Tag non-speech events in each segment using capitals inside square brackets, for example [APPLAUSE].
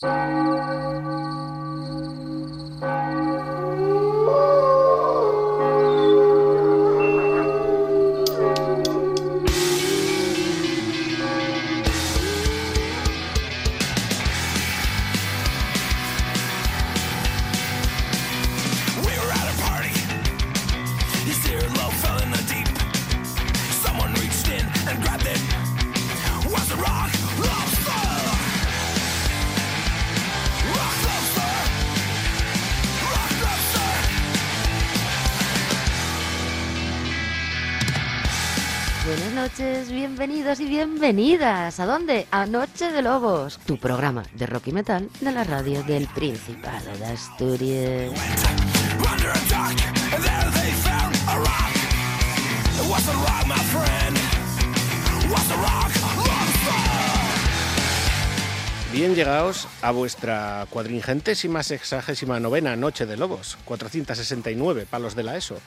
Buenas noches, bienvenidos y bienvenidas. ¿A dónde? A Noche de Lobos, tu programa de rock y metal de la radio del Principado de Asturias. Bien llegados a vuestra cuadringentésima sexagésima novena Noche de Lobos, 469 palos de la ESO.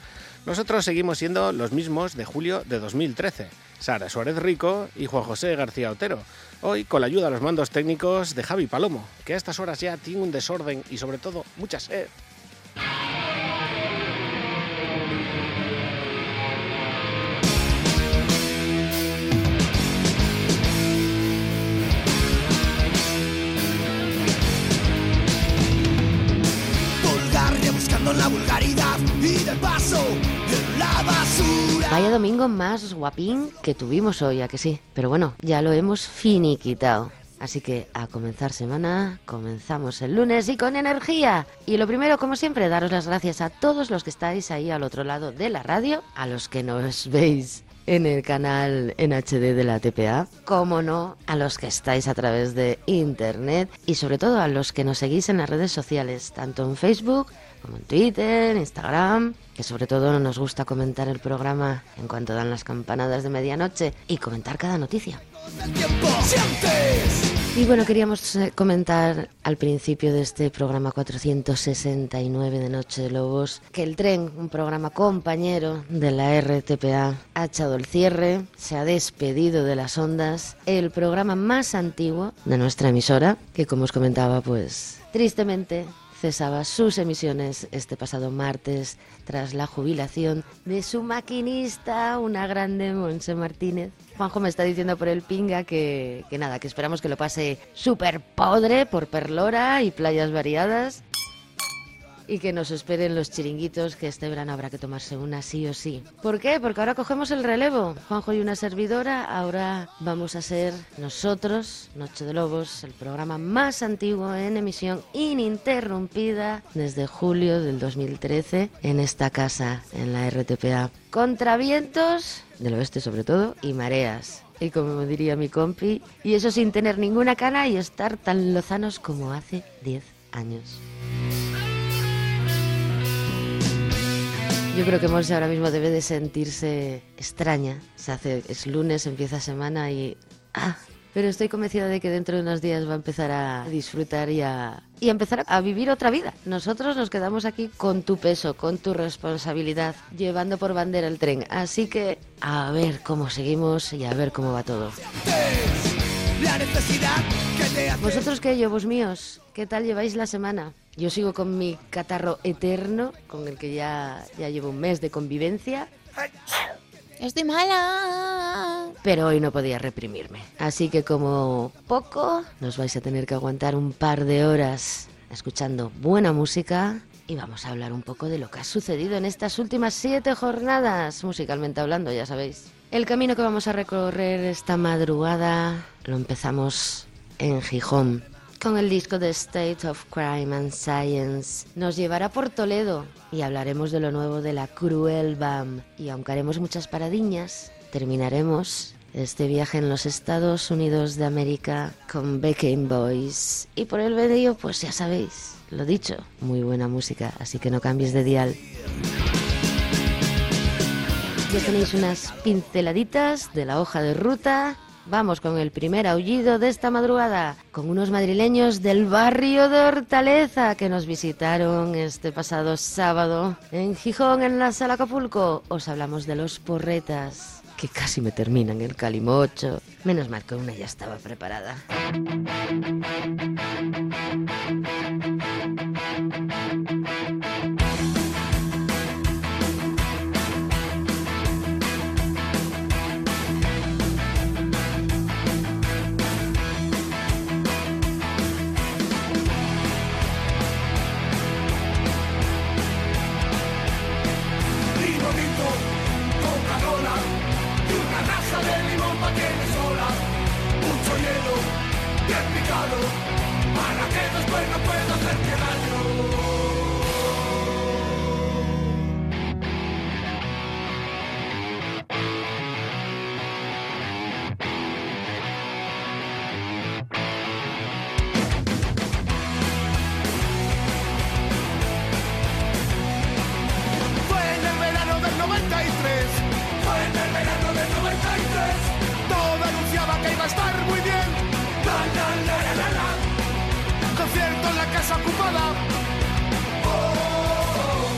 Nosotros seguimos siendo los mismos de julio de 2013, Sara Suárez Rico y Juan José García Otero. Hoy con la ayuda a los mandos técnicos de Javi Palomo, que a estas horas ya tiene un desorden y sobre todo mucha sed. Vaya domingo más guapín que tuvimos hoy, a que sí. Pero bueno, ya lo hemos finiquitado. Así que a comenzar semana, comenzamos el lunes y con energía. Y lo primero, como siempre, daros las gracias a todos los que estáis ahí al otro lado de la radio, a los que nos veis en el canal en HD de la TPA, como no, a los que estáis a través de internet y sobre todo a los que nos seguís en las redes sociales, tanto en Facebook como en Twitter, Instagram, que sobre todo nos gusta comentar el programa en cuanto dan las campanadas de medianoche y comentar cada noticia. Y bueno, queríamos eh, comentar al principio de este programa 469 de Noche de Lobos que el tren, un programa compañero de la RTPA, ha echado el cierre, se ha despedido de las ondas, el programa más antiguo de nuestra emisora, que como os comentaba, pues tristemente cesaba sus emisiones este pasado martes tras la jubilación de su maquinista, una grande Monse Martínez. Juanjo me está diciendo por el pinga que, que nada, que esperamos que lo pase súper podre por Perlora y playas variadas. Y que nos esperen los chiringuitos, que este verano habrá que tomarse una sí o sí. ¿Por qué? Porque ahora cogemos el relevo. Juanjo y una servidora, ahora vamos a ser nosotros, Noche de Lobos, el programa más antiguo en emisión ininterrumpida desde julio del 2013 en esta casa, en la RTPA. Contra vientos, del oeste sobre todo, y mareas. Y como diría mi compi, y eso sin tener ninguna cana y estar tan lozanos como hace 10 años. Yo creo que Monse ahora mismo debe de sentirse extraña. Se hace, es lunes, empieza semana y... ¡Ah! Pero estoy convencida de que dentro de unos días va a empezar a disfrutar y a, y a empezar a vivir otra vida. Nosotros nos quedamos aquí con tu peso, con tu responsabilidad, llevando por bandera el tren. Así que a ver cómo seguimos y a ver cómo va todo. Que. ¿Vosotros qué, lobos míos? ¿Qué tal lleváis la semana? Yo sigo con mi catarro eterno, con el que ya, ya llevo un mes de convivencia, Estoy mala. pero hoy no podía reprimirme. Así que como poco, nos vais a tener que aguantar un par de horas escuchando buena música y vamos a hablar un poco de lo que ha sucedido en estas últimas siete jornadas, musicalmente hablando, ya sabéis. El camino que vamos a recorrer esta madrugada lo empezamos en Gijón. Con el disco de State of Crime and Science nos llevará por Toledo y hablaremos de lo nuevo de la Cruel BAM. Y aunque haremos muchas paradiñas, terminaremos este viaje en los Estados Unidos de América con Beckham Boys. Y por el medio, pues ya sabéis, lo dicho, muy buena música, así que no cambies de dial. Ya tenéis unas pinceladitas de la hoja de ruta. Vamos con el primer aullido de esta madrugada, con unos madrileños del barrio de Hortaleza que nos visitaron este pasado sábado en Gijón, en la Sala Acapulco. Os hablamos de los porretas, que casi me terminan el calimocho. Menos mal que una ya estaba preparada. En la casa ocupada. Oh.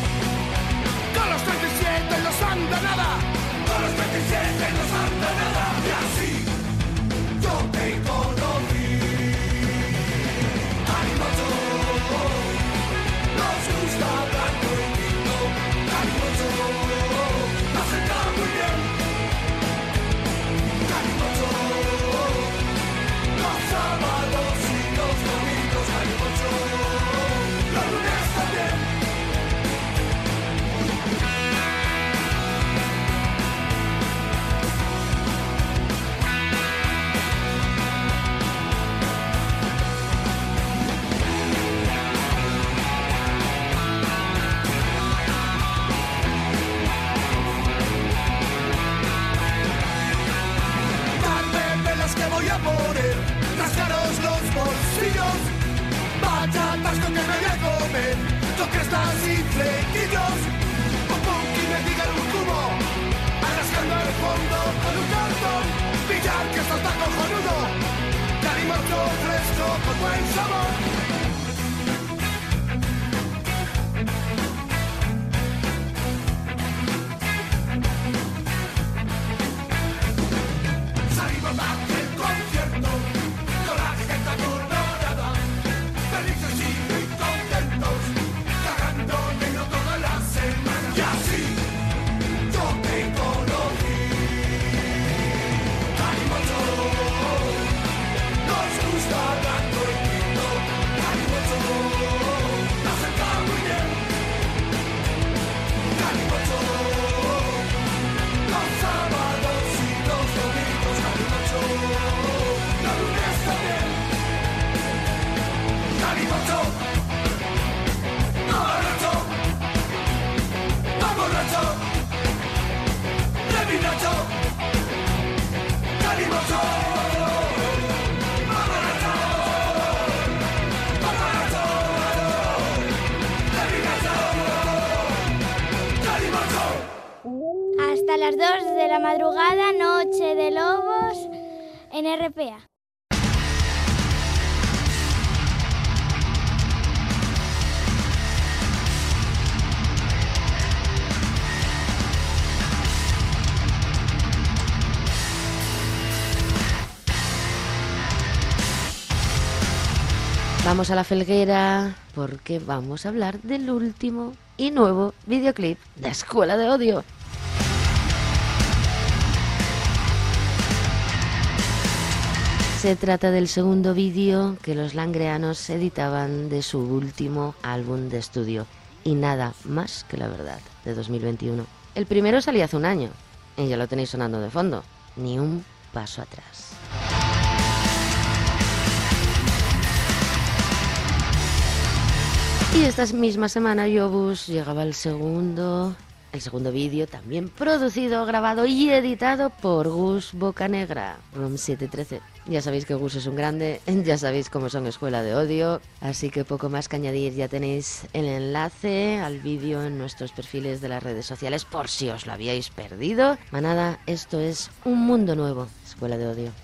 Con los 37 los anda nada. Con los 37 los con crestas y flequillos, un punky me digan un cubo, arrascando el fondo con un cartón, pillar que esto está cojonudo, carimacho fresco con buen sabor. Hasta las 2 de la madrugada, Noche de Lobos en RPA. Vamos a la felguera porque vamos a hablar del último y nuevo videoclip de Escuela de Odio. Se trata del segundo vídeo que los langreanos editaban de su último álbum de estudio. Y nada más que la verdad, de 2021. El primero salía hace un año, y ya lo tenéis sonando de fondo. Ni un paso atrás. Y esta misma semana Yobus llegaba el segundo, el segundo vídeo también producido, grabado y editado por Gus Bocanegra, Room 713. Ya sabéis que Gus es un grande, [LAUGHS] ya sabéis cómo son Escuela de Odio, así que poco más que añadir, ya tenéis el enlace al vídeo en nuestros perfiles de las redes sociales por si os lo habíais perdido. Manada, esto es un mundo nuevo, Escuela de Odio.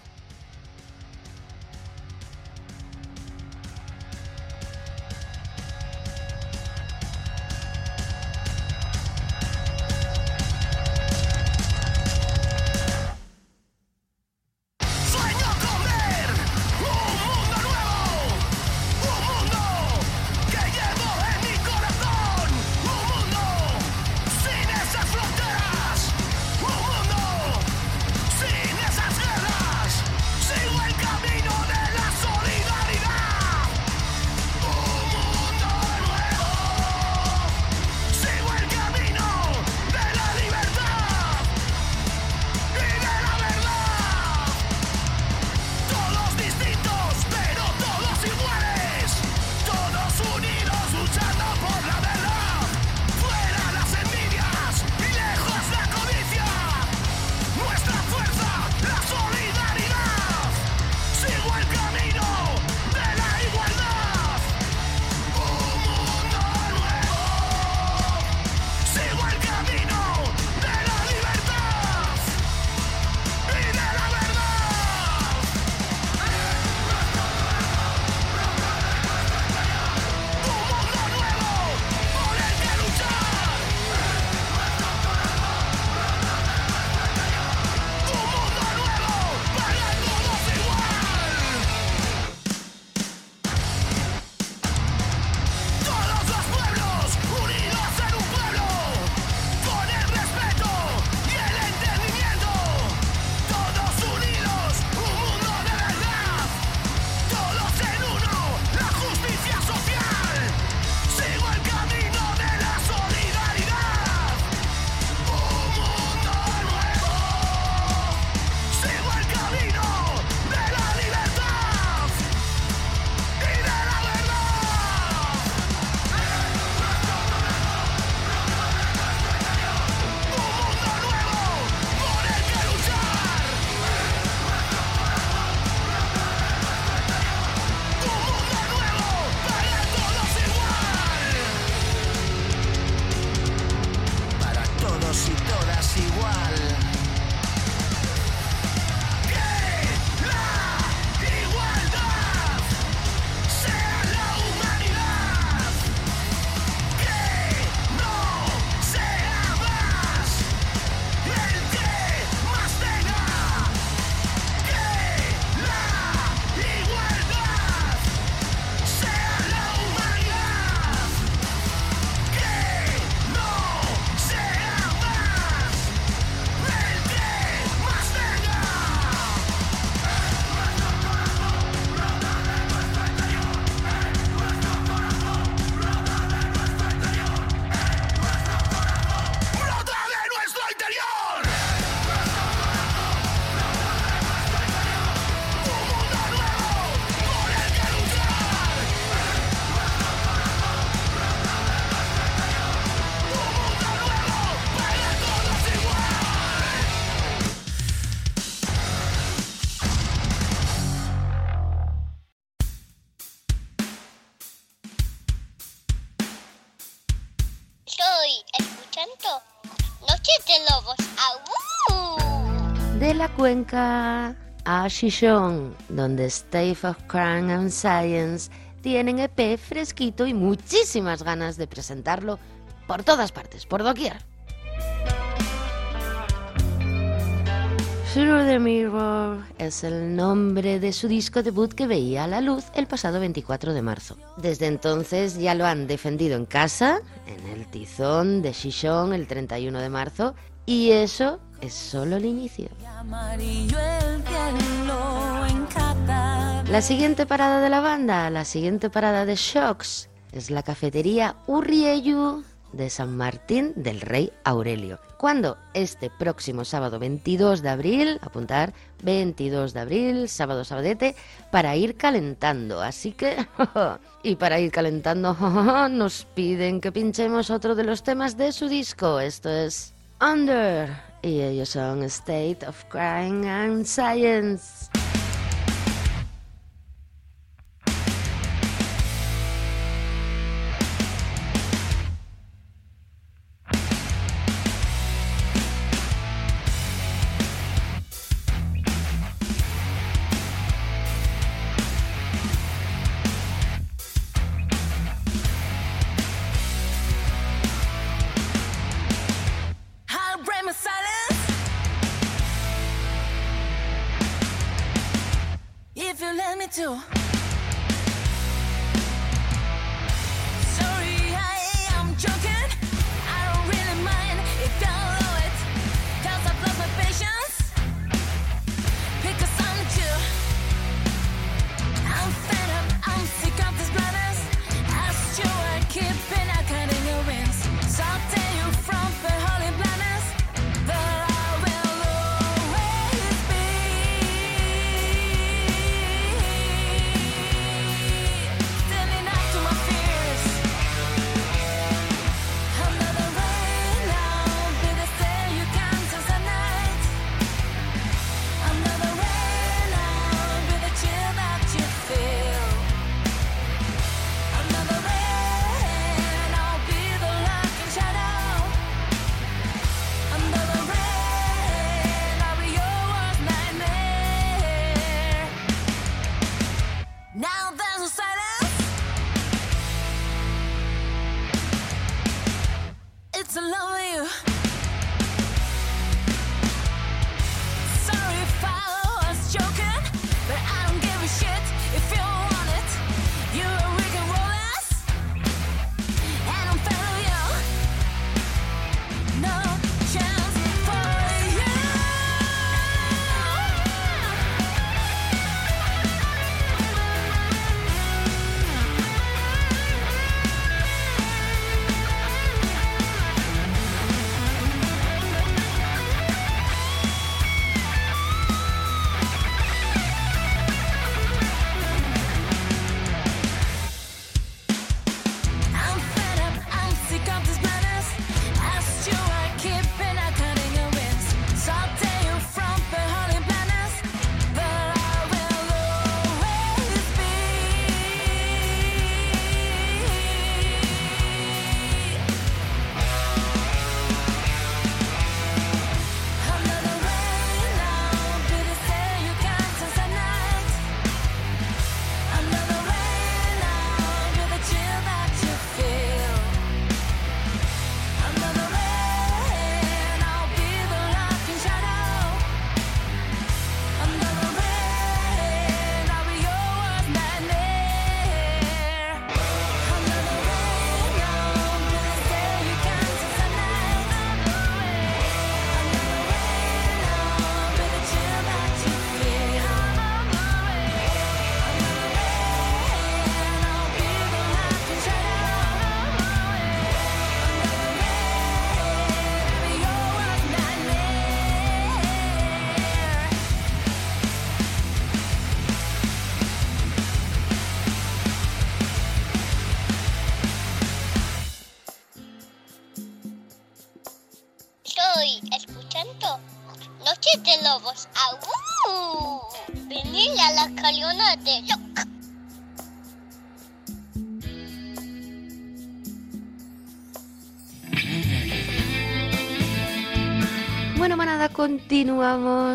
Cuenca a Shishon, donde State of Crime and Science tienen EP fresquito y muchísimas ganas de presentarlo por todas partes, por doquier. Through the Mirror es el nombre de su disco debut que veía a la luz el pasado 24 de marzo. Desde entonces ya lo han defendido en casa, en el tizón de Shishon el 31 de marzo, y eso es solo el inicio. La siguiente parada de la banda, la siguiente parada de Shocks, es la cafetería Urrieyu de San Martín del Rey Aurelio. Cuando este próximo sábado 22 de abril, apuntar 22 de abril, sábado sabadete, para ir calentando. Así que, [LAUGHS] y para ir calentando, [LAUGHS] nos piden que pinchemos otro de los temas de su disco. Esto es Under. Y ellos son State of Crying and Science.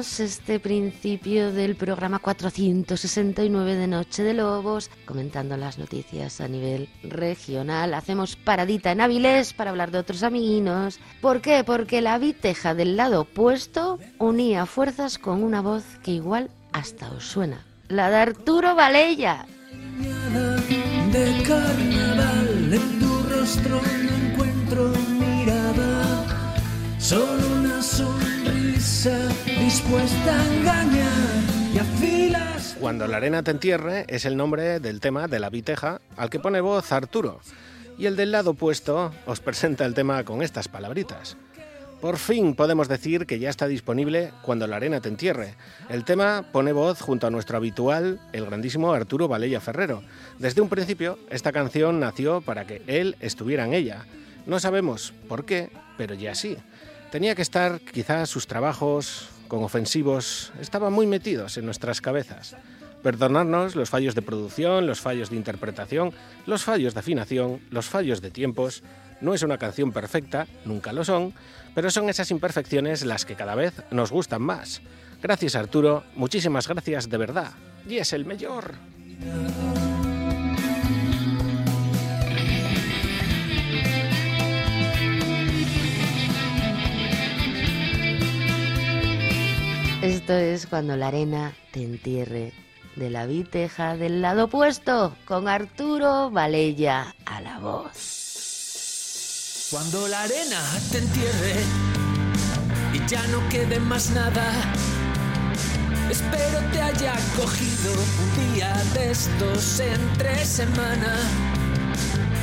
Este principio del programa 469 de Noche de Lobos, comentando las noticias a nivel regional. Hacemos paradita en Avilés para hablar de otros amiguinos. ¿Por qué? Porque la viteja del lado opuesto unía fuerzas con una voz que igual hasta os suena. La de Arturo Valella. de carnaval en tu rostro no encuentro mirada solo a Cuando la arena te entierre es el nombre del tema de la viteja al que pone voz Arturo. Y el del lado opuesto os presenta el tema con estas palabritas. Por fin podemos decir que ya está disponible Cuando la arena te entierre. El tema pone voz junto a nuestro habitual, el grandísimo Arturo Valella Ferrero. Desde un principio, esta canción nació para que él estuviera en ella. No sabemos por qué, pero ya sí. Tenía que estar, quizás sus trabajos con ofensivos estaban muy metidos en nuestras cabezas. Perdonarnos los fallos de producción, los fallos de interpretación, los fallos de afinación, los fallos de tiempos. No es una canción perfecta, nunca lo son, pero son esas imperfecciones las que cada vez nos gustan más. Gracias Arturo, muchísimas gracias de verdad. Y es el mejor. Esto es cuando la arena te entierre de la viteja del lado opuesto con Arturo Valella a la voz. Cuando la arena te entierre y ya no quede más nada, espero te haya cogido un día de estos entre semana,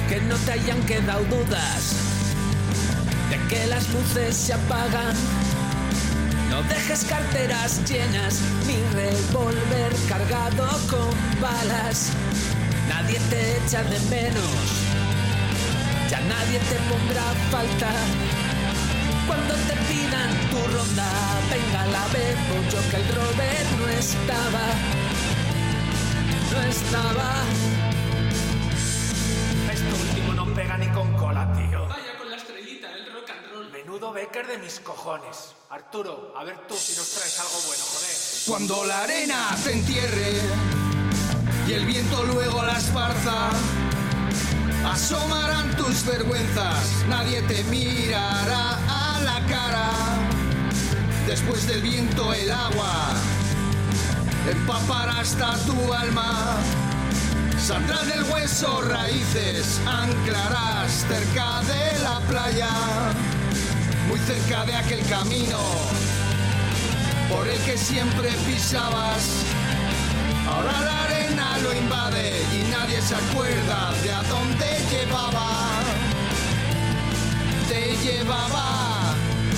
que no te hayan quedado dudas de que las luces se apagan. Dejes carteras llenas ni revólver cargado con balas. Nadie te echa de menos ya nadie te pondrá falta. Cuando te pidan tu ronda, venga la bebo yo que el Robert no estaba, no estaba. Menudo Becker de mis cojones. Arturo, a ver tú si nos traes algo bueno, joder. Cuando la arena te entierre y el viento luego la esparza, asomarán tus vergüenzas, nadie te mirará a la cara. Después del viento el agua empapará hasta tu alma. Saldrán del hueso raíces, anclarás cerca de la playa, cerca de aquel camino por el que siempre pisabas. Ahora la arena lo invade y nadie se acuerda de a dónde llevaba. Te llevaba.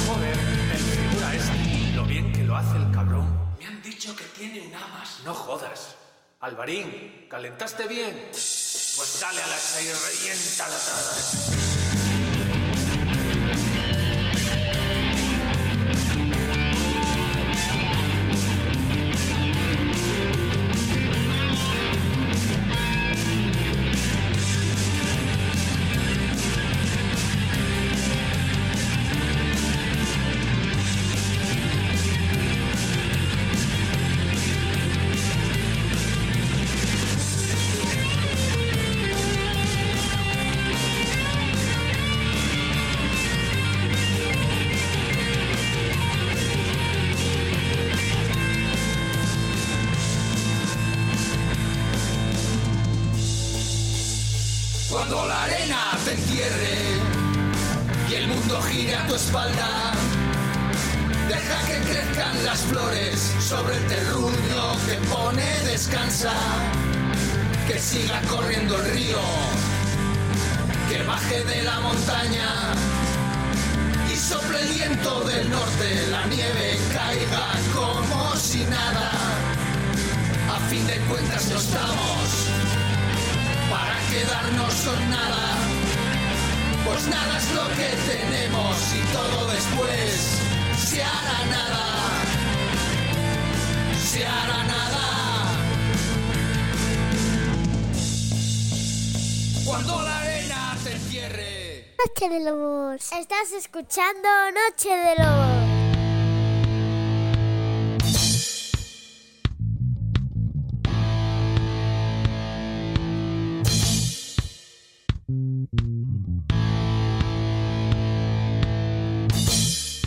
Joder, el figura este. Lo bien que lo hace el cabrón. Me han dicho que tiene un amas. No jodas. Alvarín, ¿calentaste bien? Pues dale a las seis, reviéntala toda. Estás escuchando Noche de Lobos.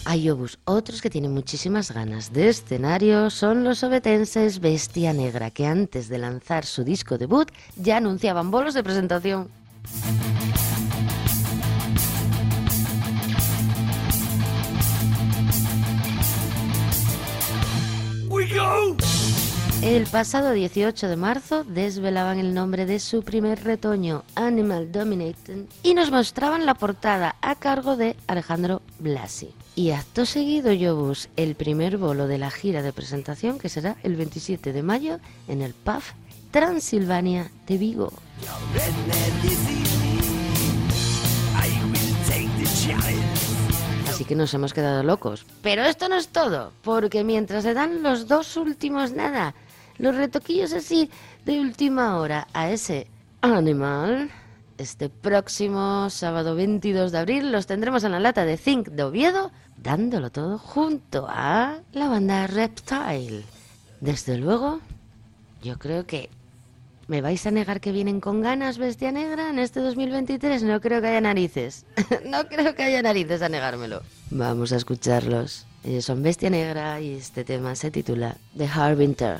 Hay otros que tienen muchísimas ganas de escenario son los obetenses Bestia Negra, que antes de lanzar su disco debut ya anunciaban bolos de presentación. El pasado 18 de marzo desvelaban el nombre de su primer retoño, Animal Dominated, y nos mostraban la portada a cargo de Alejandro Blasi. Y acto seguido, Yobus, el primer bolo de la gira de presentación que será el 27 de mayo en el pub Transilvania de Vigo. Así que nos hemos quedado locos. Pero esto no es todo, porque mientras se dan los dos últimos nada, los retoquillos así de última hora a ese animal, este próximo sábado 22 de abril los tendremos en la lata de Zinc de Oviedo, dándolo todo junto a la banda Reptile. Desde luego, yo creo que ¿Me vais a negar que vienen con ganas Bestia Negra en este 2023? No creo que haya narices. [LAUGHS] no creo que haya narices a negármelo. Vamos a escucharlos. Ellos son Bestia Negra y este tema se titula The Harbinger.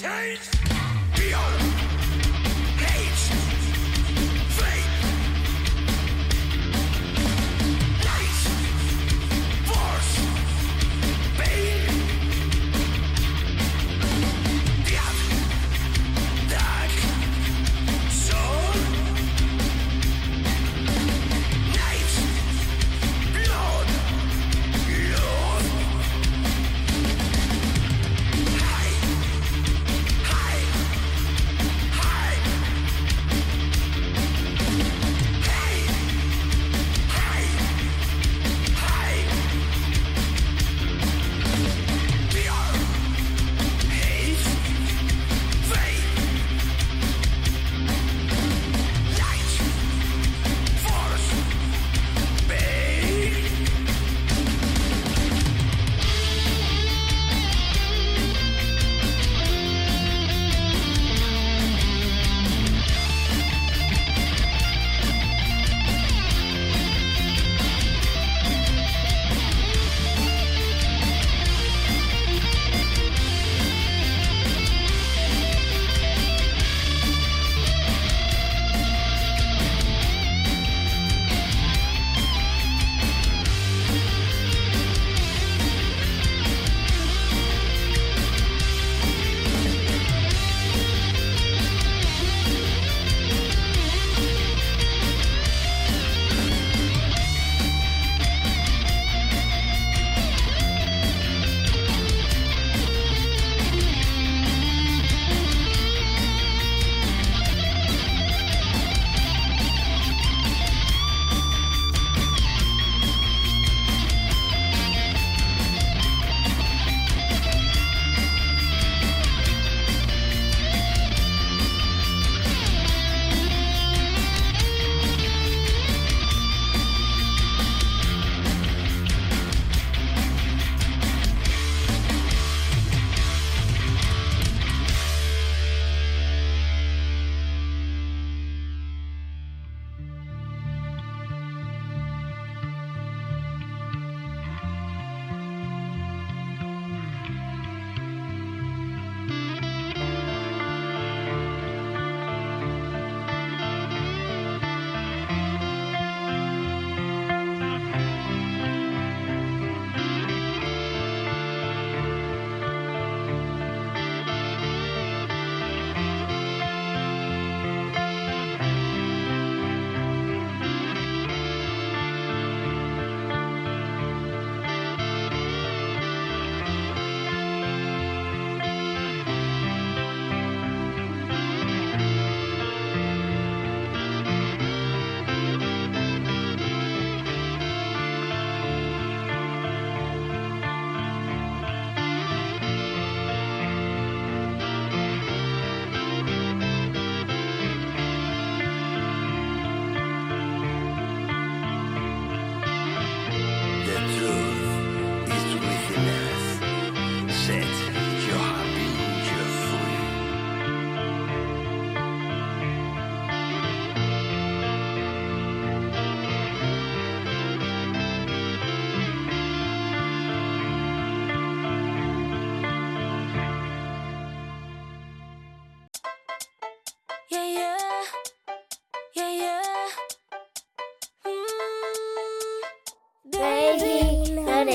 Change.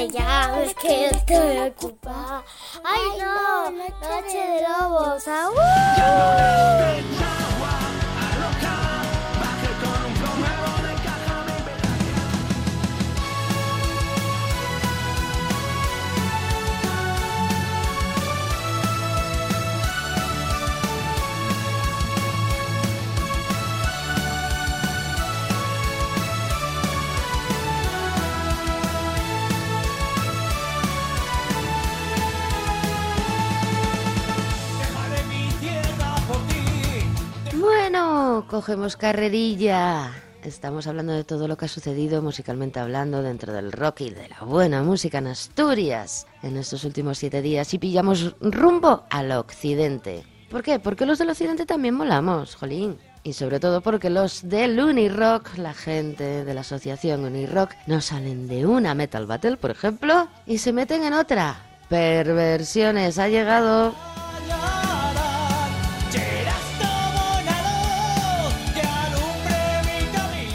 Te llames que estoy ocupada. Ay no, noche de lobos. ¡Au! Cogemos carrerilla. Estamos hablando de todo lo que ha sucedido musicalmente hablando dentro del rock y de la buena música en Asturias en estos últimos siete días y pillamos rumbo al occidente. ¿Por qué? Porque los del occidente también molamos, jolín. Y sobre todo porque los del Unirock, la gente de la asociación Unirock, no salen de una Metal Battle, por ejemplo, y se meten en otra. Perversiones ha llegado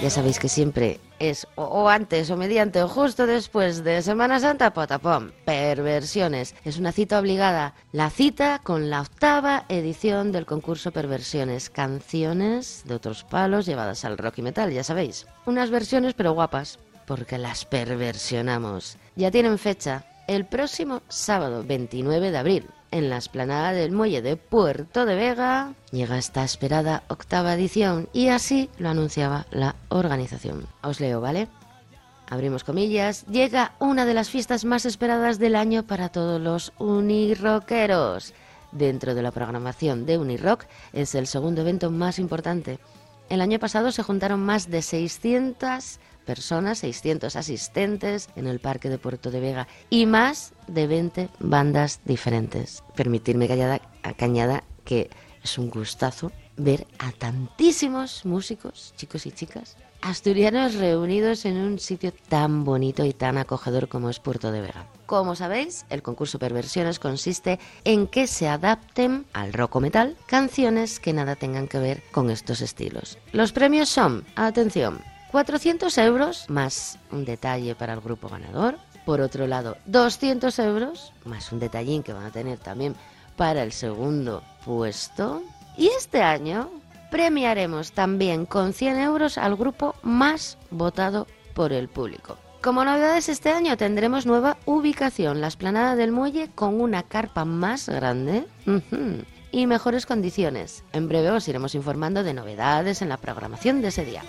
Ya sabéis que siempre es o, antes o mediante o justo después de Semana Santa, potapom, Perversiones. Es una cita obligada. La cita con la octava edición del concurso Perversiones. Canciones de otros palos llevadas al rock y metal, ya sabéis. Unas versiones pero guapas, porque las perversionamos. Ya tienen fecha. El próximo sábado 29 de abril, en la esplanada del muelle de Puerto de Vega, llega esta esperada octava edición y así lo anunciaba la organización. Os leo, ¿vale? Abrimos comillas. Llega una de las fiestas más esperadas del año para todos los unirockeros. Dentro de la programación de Unirock es el segundo evento más importante. El año pasado se juntaron más de 600 personas, 600 asistentes en el Parque de Puerto de Vega y más de 20 bandas diferentes. Permitidme que añada, que que es un gustazo ver a tantísimos músicos, chicos y chicas, asturianos reunidos en un sitio tan bonito y tan acogedor como es Puerto de Vega. Como sabéis, el concurso Perversiones consiste en que se adapten al rock o metal canciones que nada tengan que ver con estos estilos. Los premios son, atención, 400 euros más un detalle para el grupo ganador. Por otro lado, 200 euros más un detallín que van a tener también para el segundo puesto. Y este año premiaremos también con 100 euros al grupo más votado por el público. Como novedades este año tendremos nueva ubicación, la esplanada del muelle con una carpa más grande y mejores condiciones. En breve os iremos informando de novedades en la programación de ese día.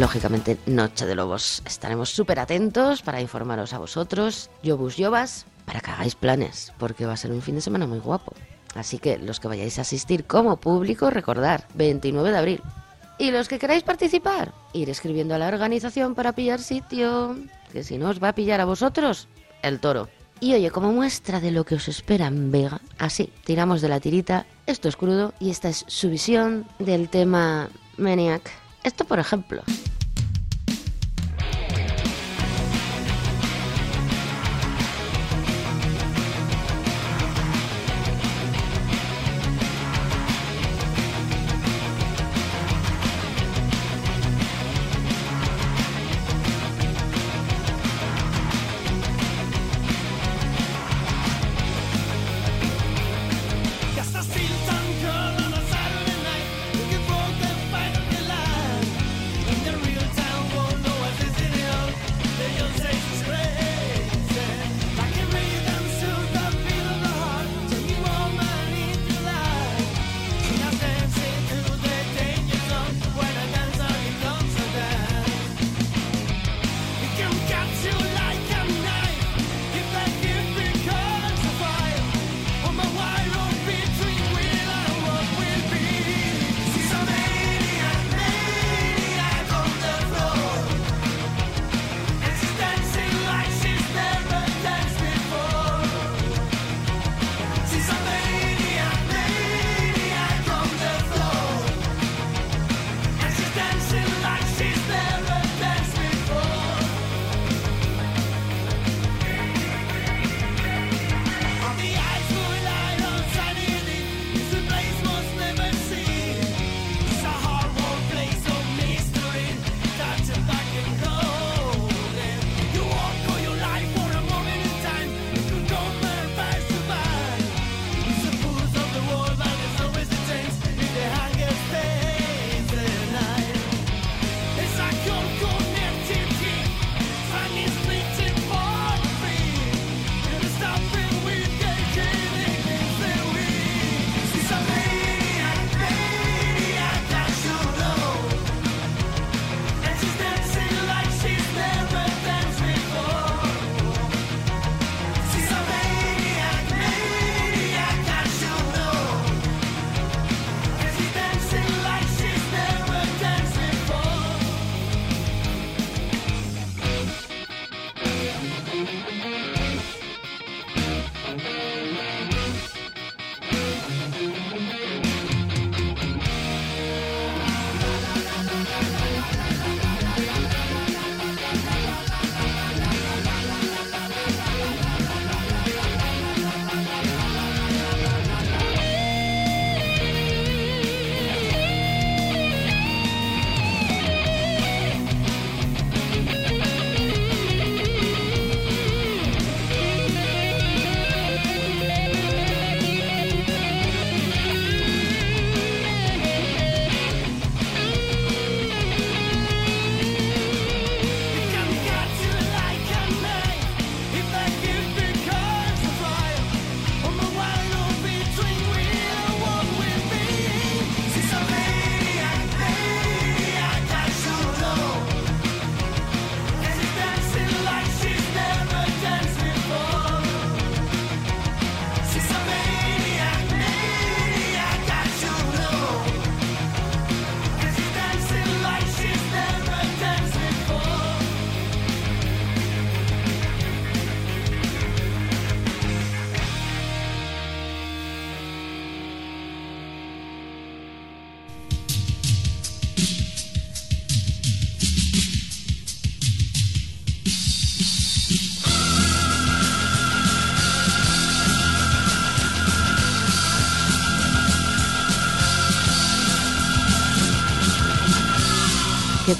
Lógicamente, Noche de Lobos. Estaremos súper atentos para informaros a vosotros, Yobus Yobas, para que hagáis planes, porque va a ser un fin de semana muy guapo. Así que los que vayáis a asistir como público, recordar, 29 de abril. Y los que queráis participar, ir escribiendo a la organización para pillar sitio, que si no os va a pillar a vosotros, el toro. Y oye, como muestra de lo que os espera en Vega, así, tiramos de la tirita, esto es crudo y esta es su visión del tema Maniac. Esto, por ejemplo.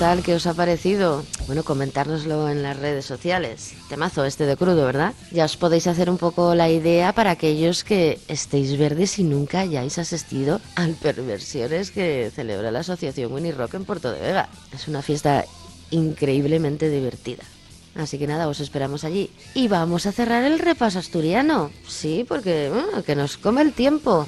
Tal? ¿Qué os ha parecido? Bueno, comentárnoslo en las redes sociales. Temazo este de crudo, ¿verdad? Ya os podéis hacer un poco la idea para aquellos que estéis verdes y nunca hayáis asistido al Perversiones que celebra la Asociación Winnie Rock en Puerto de Vega. Es una fiesta increíblemente divertida. Así que nada, os esperamos allí. Y vamos a cerrar el repaso asturiano. Sí, porque bueno, que nos come el tiempo.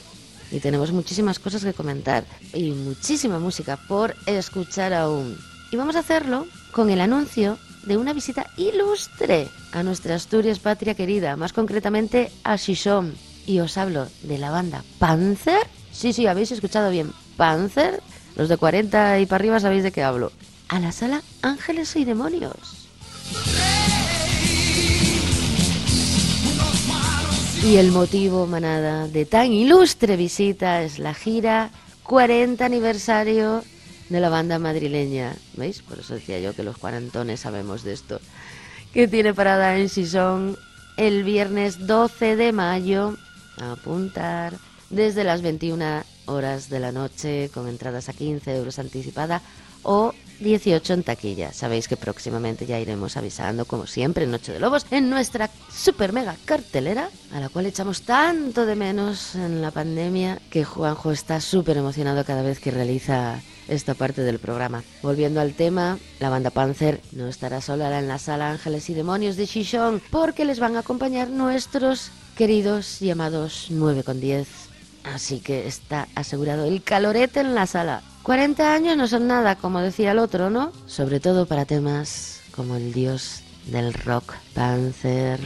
Y tenemos muchísimas cosas que comentar. Y muchísima música por escuchar aún. Y vamos a hacerlo con el anuncio de una visita ilustre a nuestra Asturias patria querida, más concretamente a Shishom. Y os hablo de la banda Panzer. Sí, sí, habéis escuchado bien. Panzer. Los de 40 y para arriba sabéis de qué hablo. A la sala Ángeles y Demonios. Y el motivo, manada, de tan ilustre visita es la gira 40 aniversario de la banda madrileña. ¿Veis? Por eso decía yo que los cuarentones sabemos de esto. Que tiene parada en Sison el viernes 12 de mayo. A apuntar. Desde las 21 horas de la noche, con entradas a 15 euros anticipada o 18 en taquilla. Sabéis que próximamente ya iremos avisando, como siempre, en Noche de Lobos, en nuestra super mega cartelera, a la cual echamos tanto de menos en la pandemia, que Juanjo está súper emocionado cada vez que realiza esta parte del programa. Volviendo al tema, la banda Panzer no estará sola en la sala Ángeles y Demonios de Shishon, porque les van a acompañar nuestros queridos llamados 9 con 10. Así que está asegurado el calorete en la sala. 40 años no son nada, como decía el otro, ¿no? Sobre todo para temas como el dios del rock, Panzer.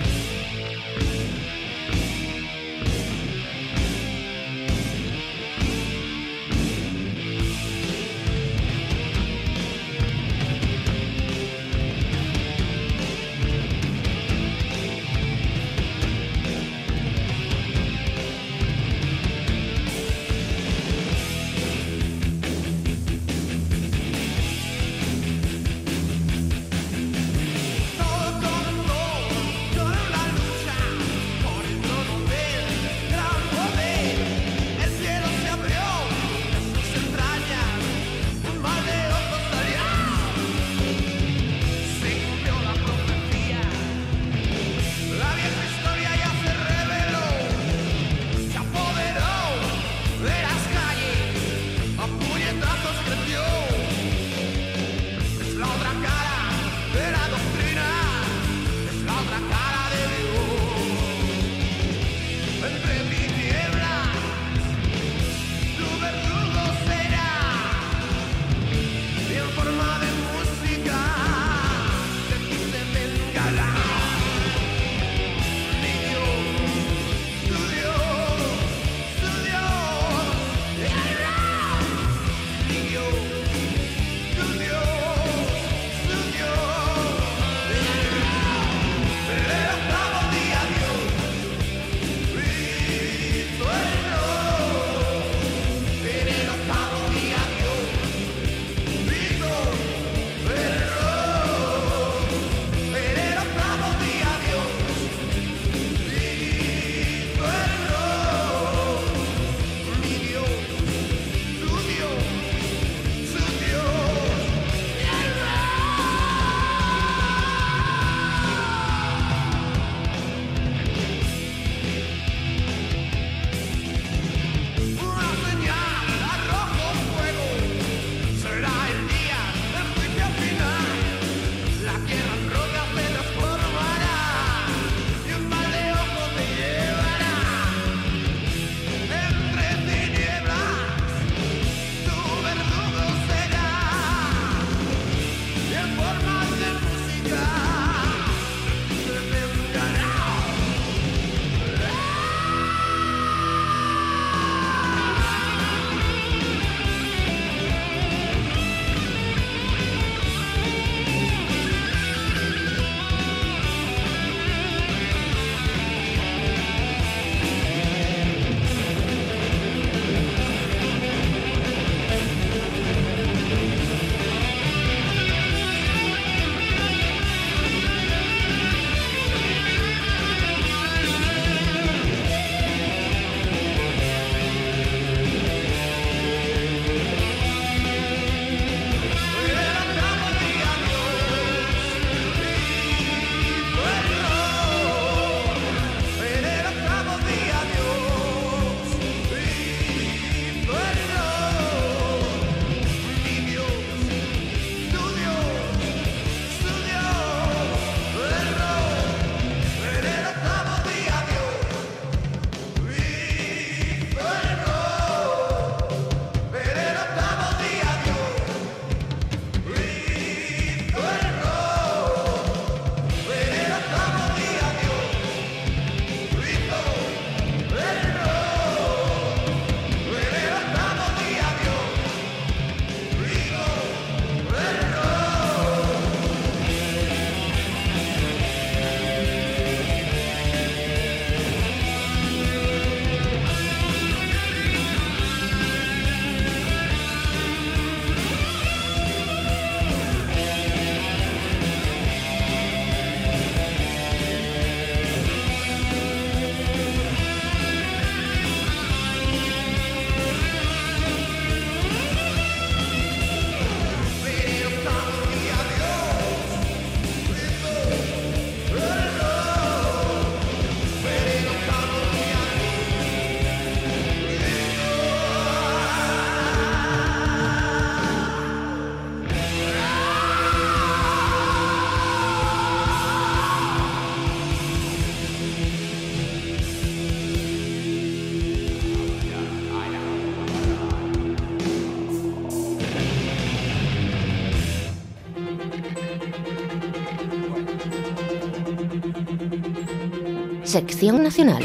Sección Nacional.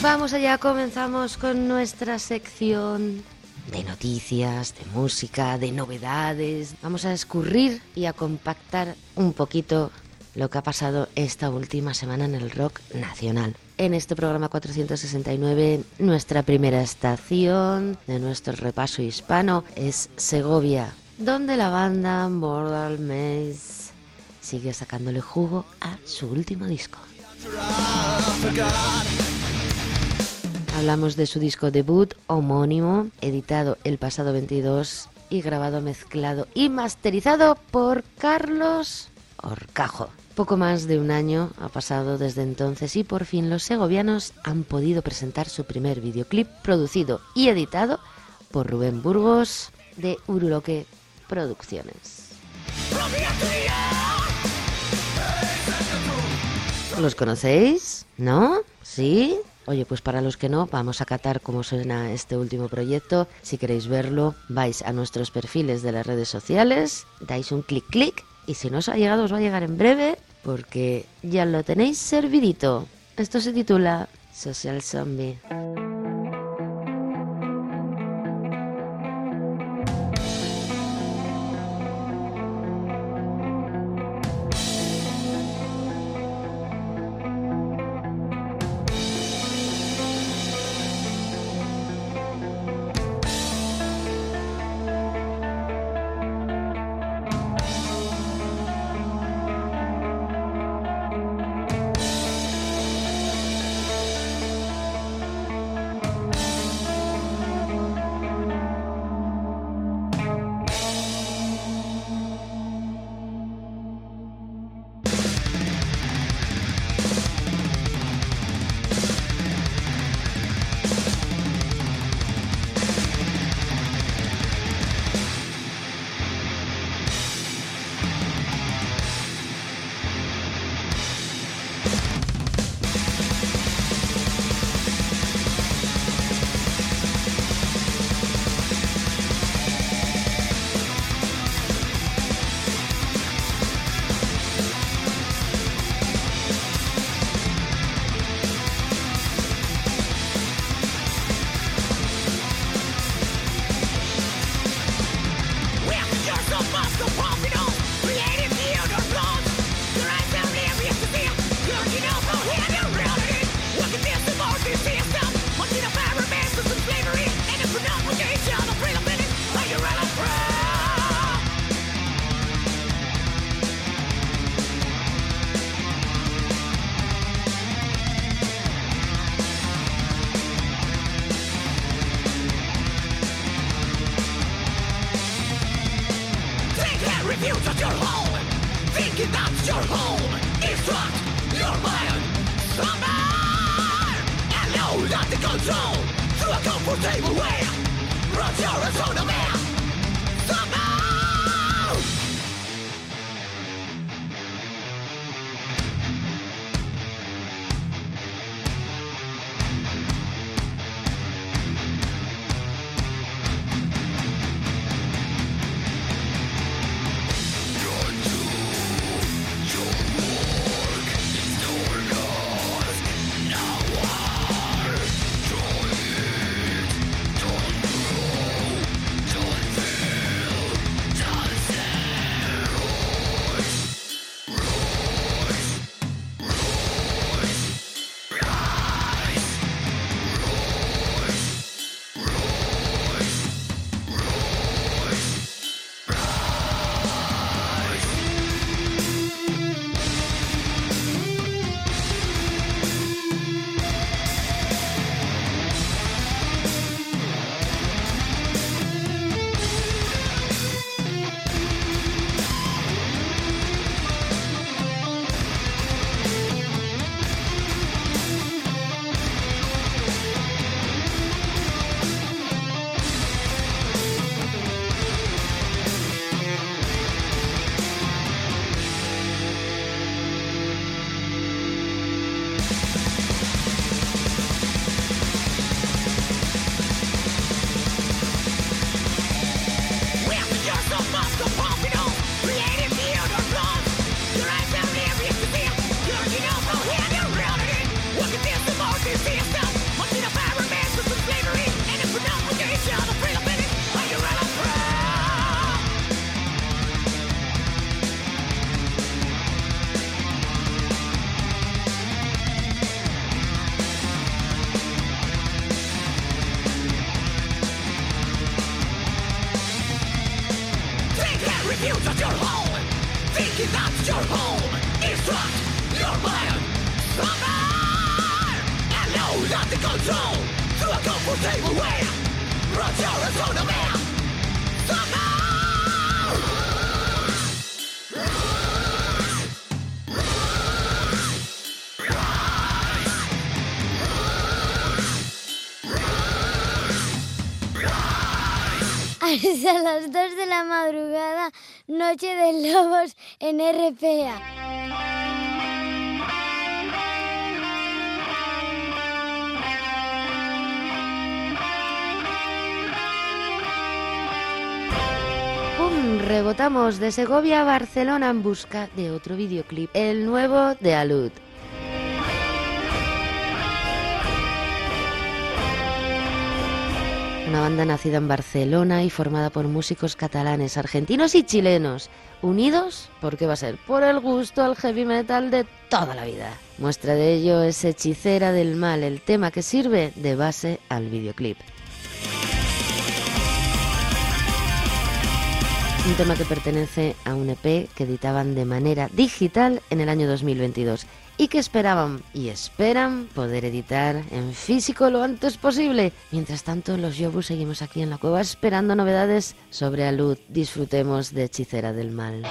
Vamos allá, comenzamos con nuestra sección de noticias, de música, de novedades. Vamos a escurrir y a compactar un poquito lo que ha pasado esta última semana en el rock nacional. En este programa 469, nuestra primera estación de nuestro repaso hispano es Segovia, donde la banda Mortal Maze sigue sacándole jugo a su último disco. Hablamos de su disco debut homónimo, editado el pasado 22 y grabado, mezclado y masterizado por Carlos Orcajo. Poco más de un año ha pasado desde entonces y por fin los segovianos han podido presentar su primer videoclip producido y editado por Rubén Burgos de Uruloque Producciones. ¿Los conocéis? ¿No? ¿Sí? Oye, pues para los que no, vamos a catar cómo suena este último proyecto. Si queréis verlo, vais a nuestros perfiles de las redes sociales, dais un clic clic y si no os ha llegado os va a llegar en breve porque ya lo tenéis servidito. Esto se titula Social Zombie. Hasta las 2 de la madrugada, Noche de Lobos en RPA. ¡Pum! Rebotamos de Segovia a Barcelona en busca de otro videoclip, el nuevo de Alud. Una banda nacida en Barcelona y formada por músicos catalanes, argentinos y chilenos, unidos, ¿por qué va a ser? Por el gusto al heavy metal de toda la vida. Muestra de ello es Hechicera del Mal, el tema que sirve de base al videoclip. Un tema que pertenece a un EP que editaban de manera digital en el año 2022 y que esperaban y esperan poder editar en físico lo antes posible. Mientras tanto, los Yobus seguimos aquí en la cueva esperando novedades sobre Alud. Disfrutemos de Hechicera del Mal.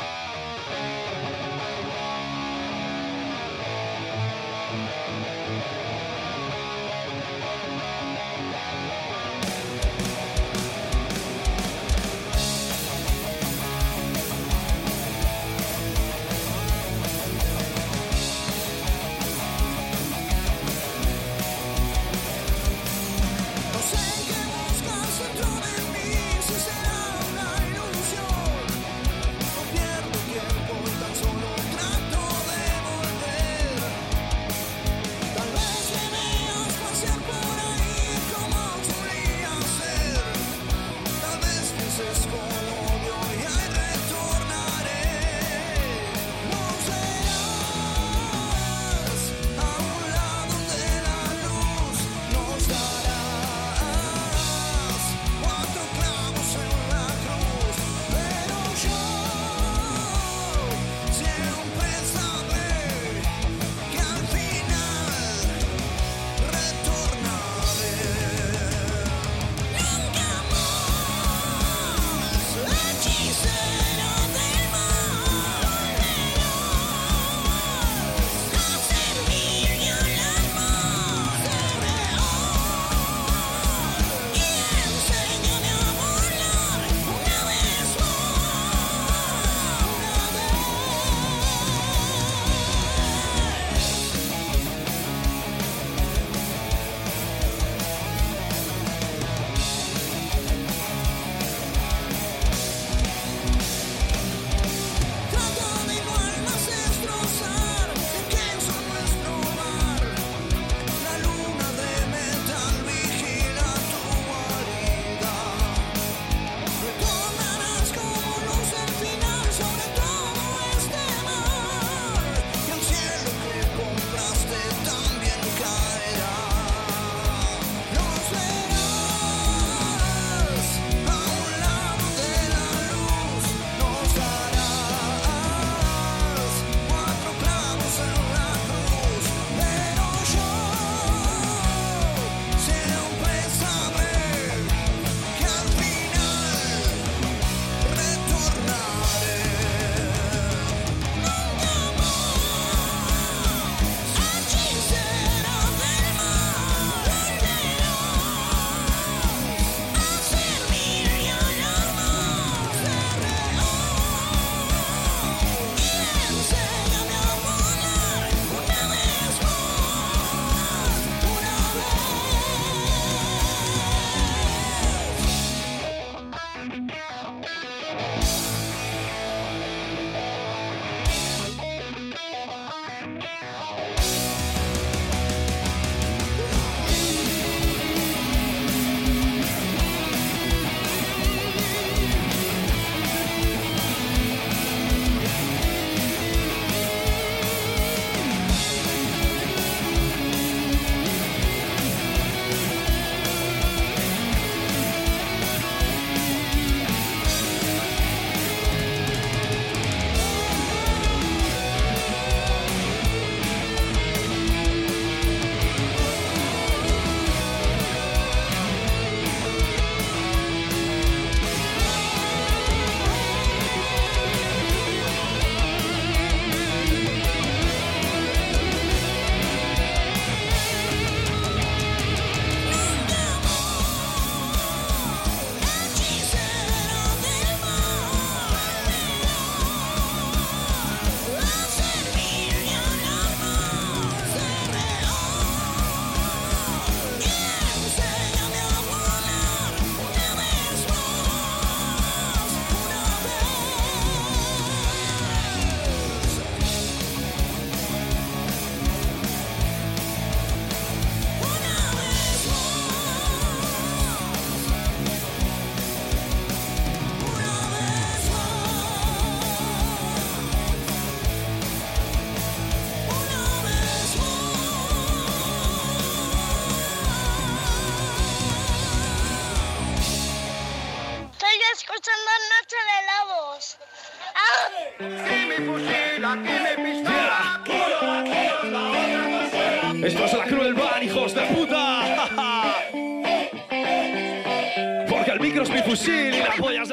Fusil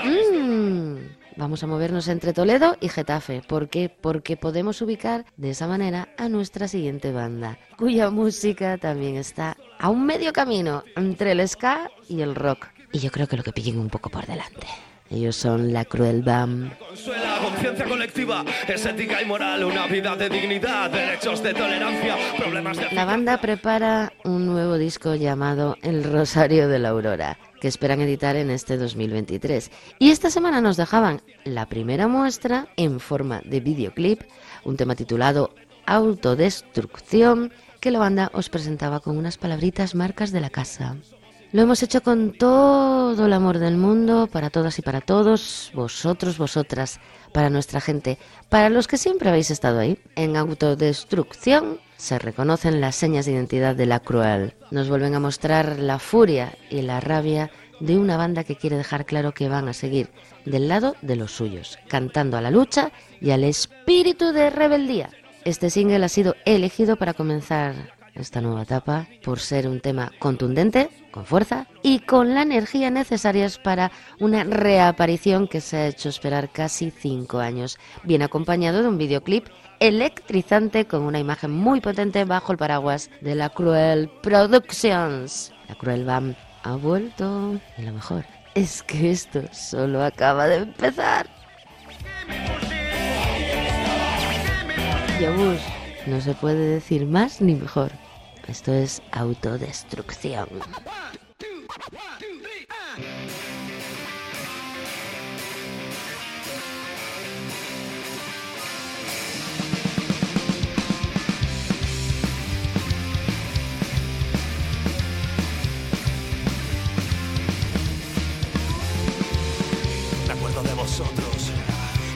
y. Mm, Vamos a movernos entre Toledo y Getafe. ¿Por qué? Porque podemos ubicar de esa manera a nuestra siguiente banda, cuya música también está a un medio camino entre el ska y el rock. Y yo creo que lo que pillen un poco por delante. Ellos son la Cruel Bam. Consuela, conciencia colectiva, es ética y moral, una vida de dignidad, derechos de tolerancia, problemas de... La banda prepara un nuevo disco llamado El Rosario de la Aurora, que esperan editar en este 2023. Y esta semana nos dejaban la primera muestra en forma de videoclip, un tema titulado Autodestrucción, que la banda os presentaba con unas palabritas marcas de la casa. Lo hemos hecho con todo el amor del mundo, para todas y para todos, vosotros, vosotras, para nuestra gente, para los que siempre habéis estado ahí. En autodestrucción se reconocen las señas de identidad de la cruel. Nos vuelven a mostrar la furia y la rabia de una banda que quiere dejar claro que van a seguir del lado de los suyos, cantando a la lucha y al espíritu de rebeldía. Este single ha sido elegido para comenzar esta nueva etapa por ser un tema contundente, con fuerza y con la energía necesarias para una reaparición que se ha hecho esperar casi cinco años, bien acompañado de un videoclip electrizante con una imagen muy potente bajo el paraguas de la Cruel Productions. La Cruel Bam ha vuelto y lo mejor es que esto solo acaba de empezar. Yabus, no se puede decir más ni mejor. Esto es autodestrucción. Me acuerdo de vosotros.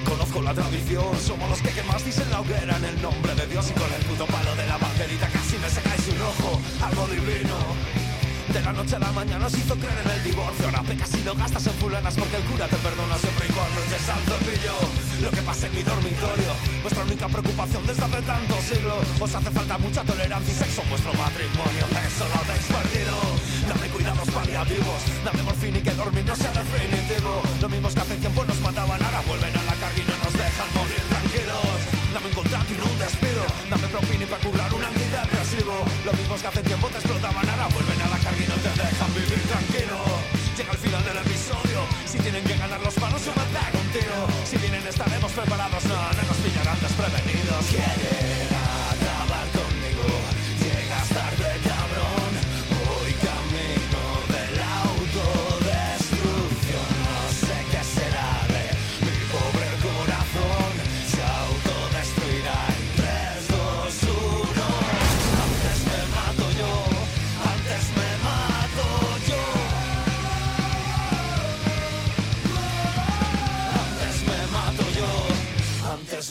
Conozco la tradición, somos los que quemasteis en la hoguera en el nombre de Dios y con el puto palo de la banderita me sacáis un ojo, algo divino. De la noche a la mañana os hizo creer en el divorcio, ahora pecas y lo gastas en fulanas porque el cura te perdona siempre y cuando eches al cepillo. Lo que pasa en mi dormitorio, vuestra única preocupación desde hace tantos siglos. Os hace falta mucha tolerancia y sexo en vuestro matrimonio, eso lo habéis perdido. Dame cuidados paliativos, dame morfina y que dormir no sea definitivo. Lo mismos que hace tiempo nos mataban, ahora vuelven a la carga y no nos dejan morir tranquilos. Dame un contrato y no un despido, dame propina y para currar un antidepresivo. Lo mismos que hace tiempo te explotaban, ahora vuelven a la carga y no te dejan vivir tranquilo. Llega el final del episodio, si tienen que ganar los palos yo me un tiro. Si vienen estaremos preparados, no, no nos pillarán desprevenidos.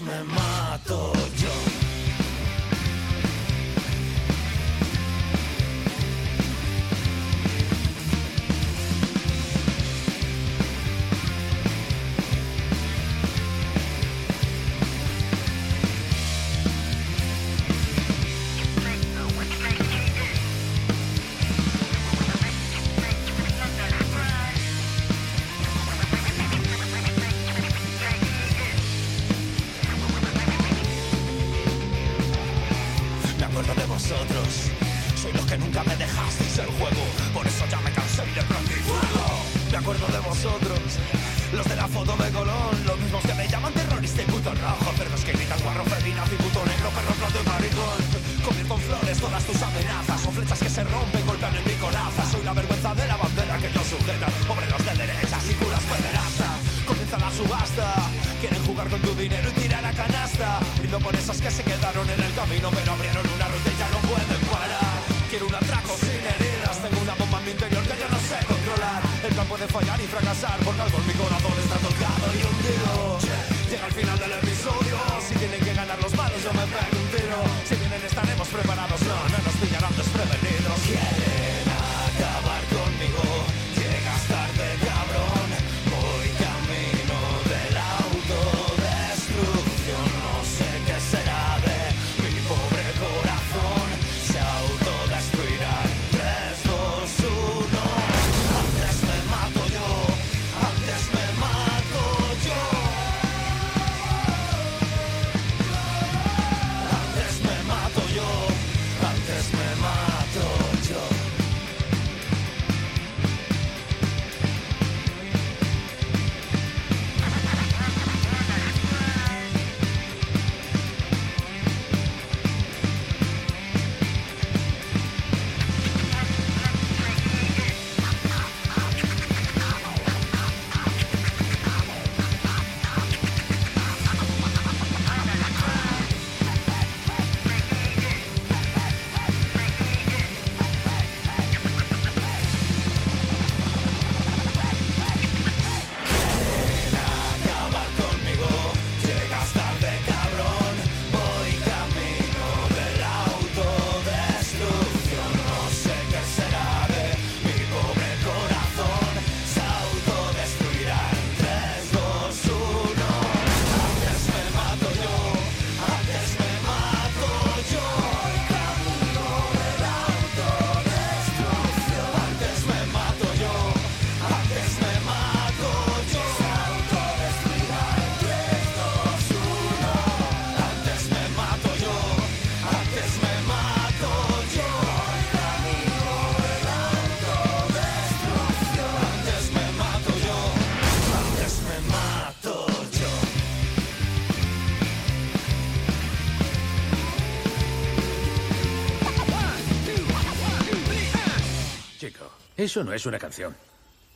Me mato Eso no es una canción.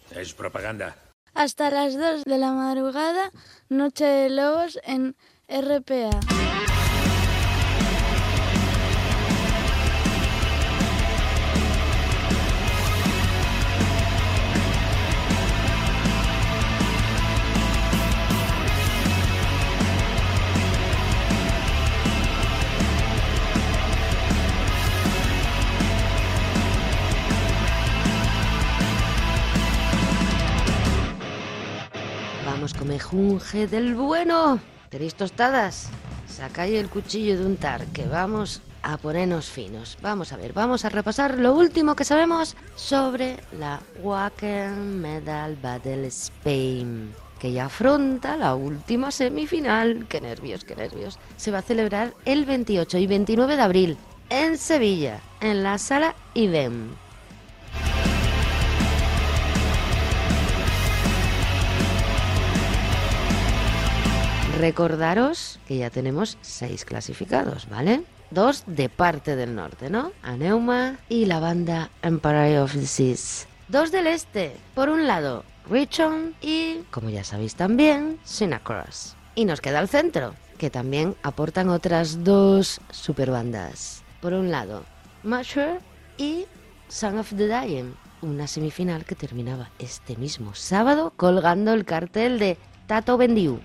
Es propaganda. Hasta las 2 de la madrugada, Noche de Lobos en RPA. Del bueno. ¿Tenéis tostadas? Sacáis el cuchillo de untar, que vamos a ponernos finos. Vamos a ver, vamos a repasar lo último que sabemos sobre la Wacken Medal Battle Spain, que ya afronta la última semifinal. Qué nervios, qué nervios. Se va a celebrar el 28 y 29 de abril en Sevilla, en la sala IBEM. Recordaros que ya tenemos seis clasificados, ¿vale? Dos de parte del norte, ¿no? Aneuma y la banda Empire of the Seas. Dos del este. Por un lado, Richon y, como ya sabéis también, Synacross. Y nos queda el centro, que también aportan otras dos superbandas. Por un lado, Masher y Son of the Dying. Una semifinal que terminaba este mismo sábado colgando el cartel de Tato Bendiu.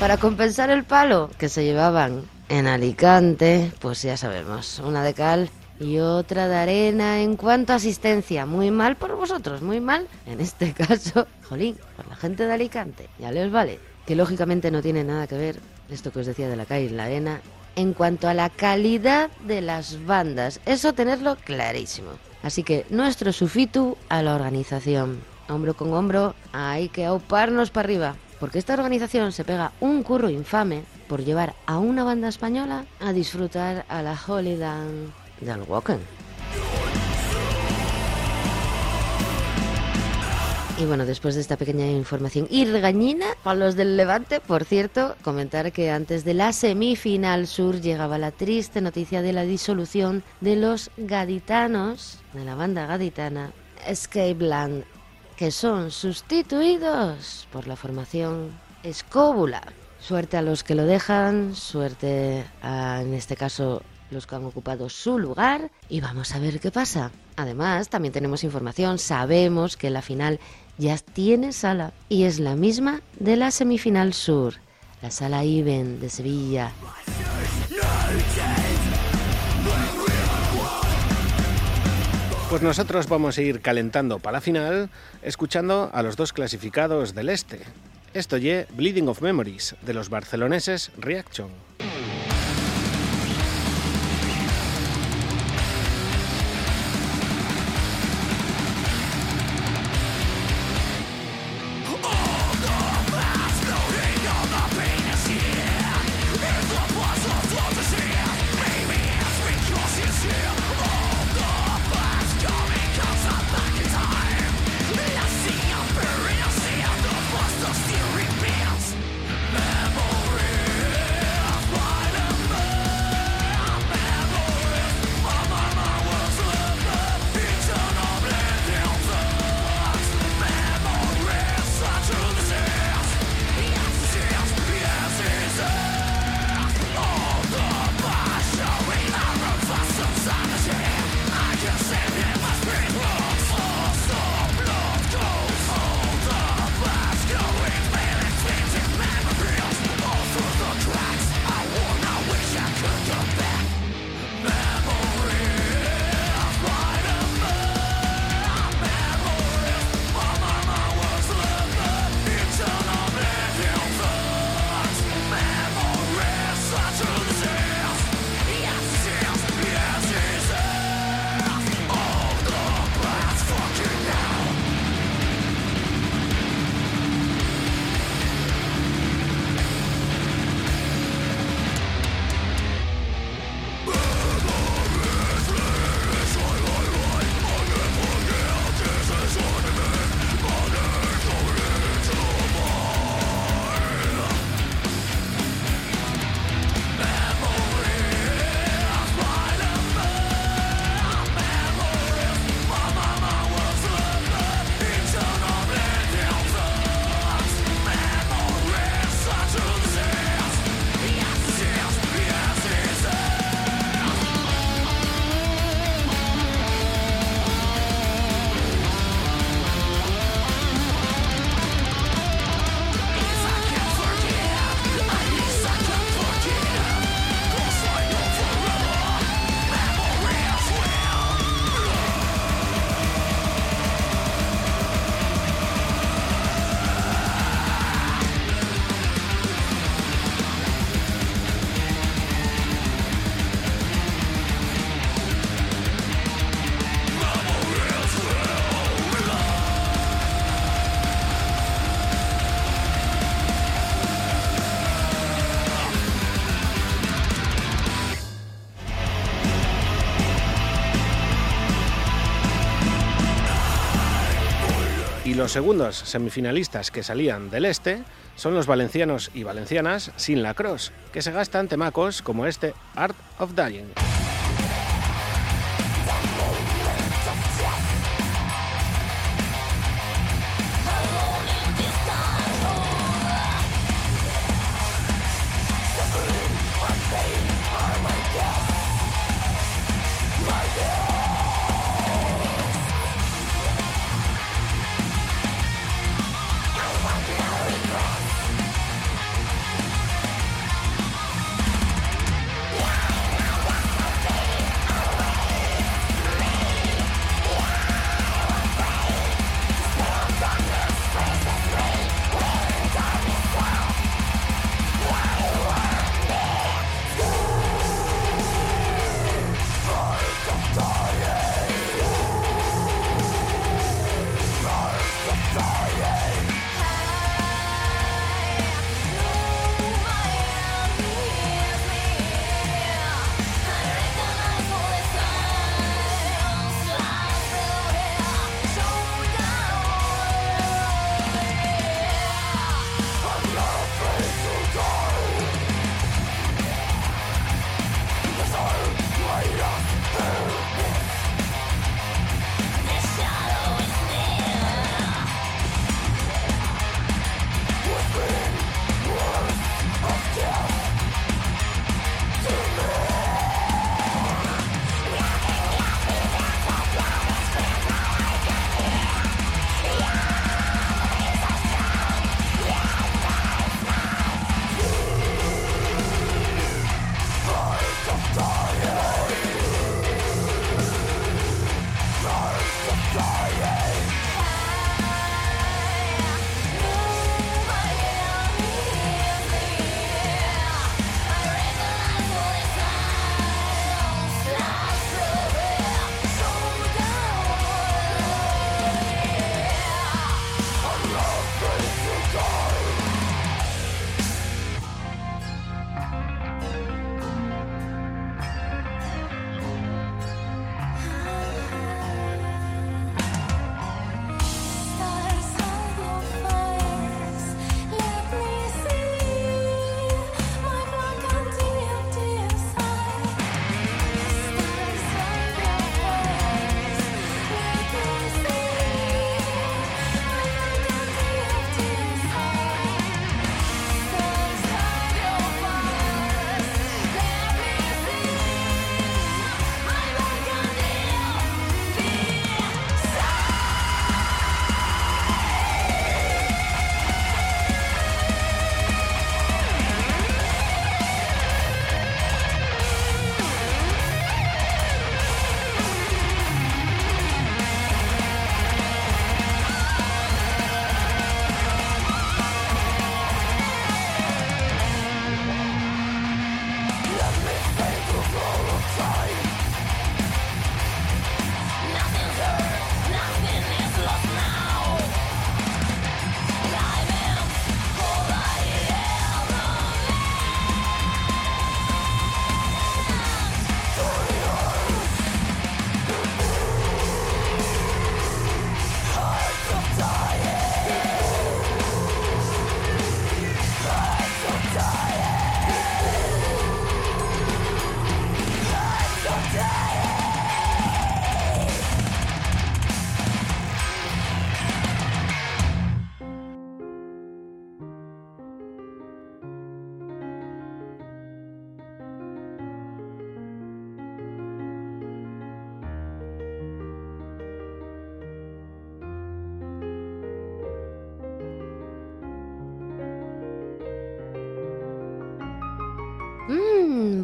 Para compensar el palo que se llevaban en Alicante, pues ya sabemos, una de cal y otra de arena en cuanto a asistencia. Muy mal por vosotros, muy mal. En este [LAUGHS] caso, jolín, por la gente de Alicante. Ya les vale. Que lógicamente no tiene nada que ver esto que os decía de la calle y la arena en cuanto a la calidad de las bandas. Eso tenerlo clarísimo. Así que nuestro sufitu a la organización. Hombro con hombro, hay que auparnos para arriba. Porque esta organización se pega un curro infame por llevar a una banda española a disfrutar a la Holyland del Wacken. Y bueno, después de esta pequeña información y regañina para los del Levante, por cierto, comentar que antes de la semifinal sur llegaba la triste noticia de la disolución de los gaditanos, de la banda gaditana Escape Land, que son sustituidos por la formación Escóbula. Suerte a los que lo dejan, suerte a, en este caso, los que han ocupado su lugar y vamos a ver qué pasa. Además, también tenemos información, sabemos que la final ya tiene sala y es la misma de la semifinal sur, la sala Iben de Sevilla. Pues nosotros vamos a ir calentando para la final, escuchando a los dos clasificados del este. Esto ye Bleeding of Memories, de los barceloneses Reaction. Los segundos semifinalistas que salían del este son los valencianos y valencianas sin la cross, que se gastan temacos como este Art of Dying.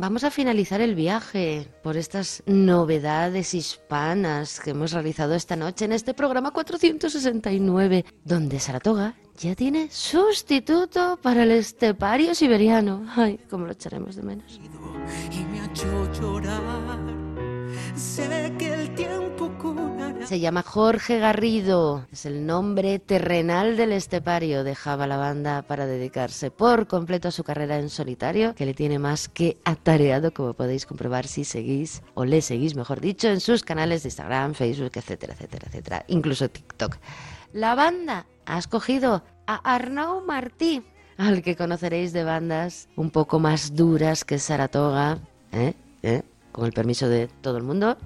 Vamos a finalizar el viaje por estas novedades hispanas que hemos realizado esta noche en este programa 469, donde Saratoga ya tiene sustituto para el estepario siberiano. Ay, cómo lo echaremos de menos. Se llama Jorge Garrido, es el nombre terrenal del estepario. Dejaba la banda para dedicarse por completo a su carrera en solitario, que le tiene más que atareado, como podéis comprobar si seguís, o le seguís, mejor dicho, en sus canales de Instagram, Facebook, etcétera, etcétera, etcétera, incluso TikTok. La banda ha escogido a Arnau Martí, al que conoceréis de bandas un poco más duras que Saratoga, ¿eh? ¿eh? con el permiso de todo el mundo,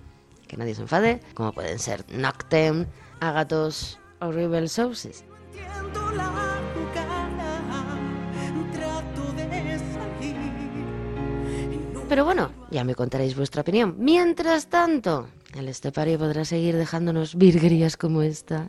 que nadie se enfade, como pueden ser Noctem, Agatos o Rebel Sources. Pero bueno, ya me contaréis vuestra opinión. Mientras tanto, el estepario podrá seguir dejándonos virguerías como esta.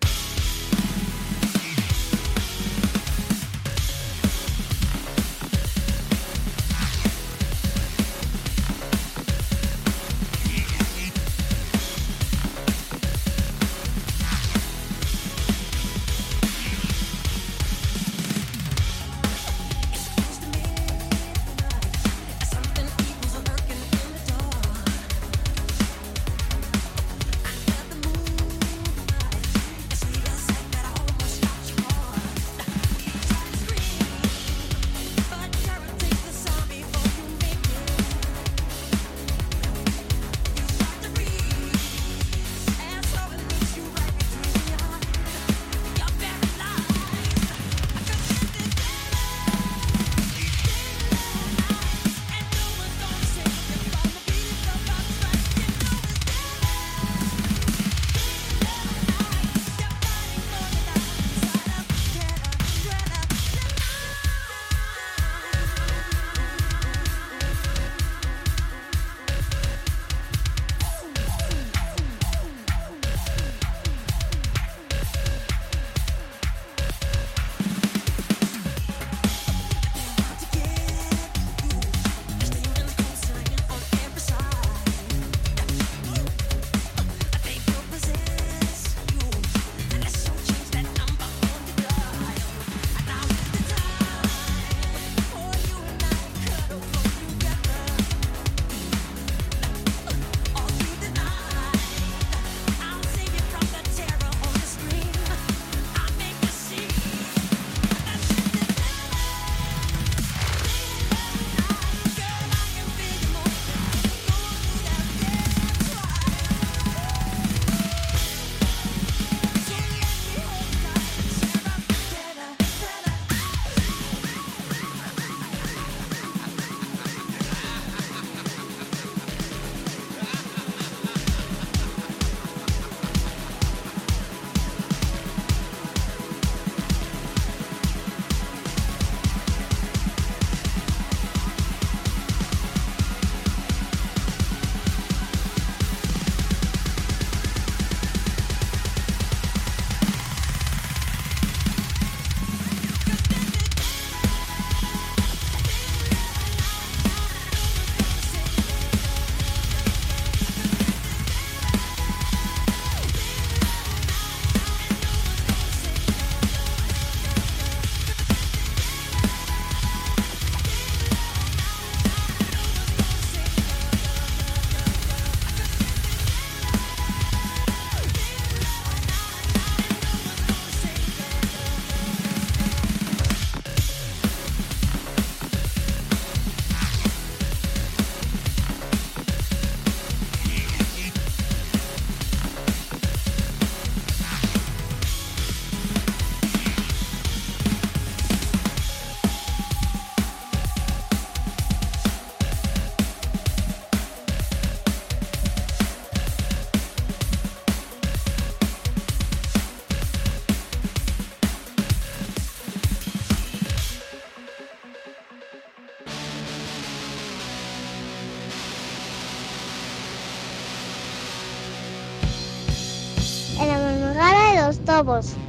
De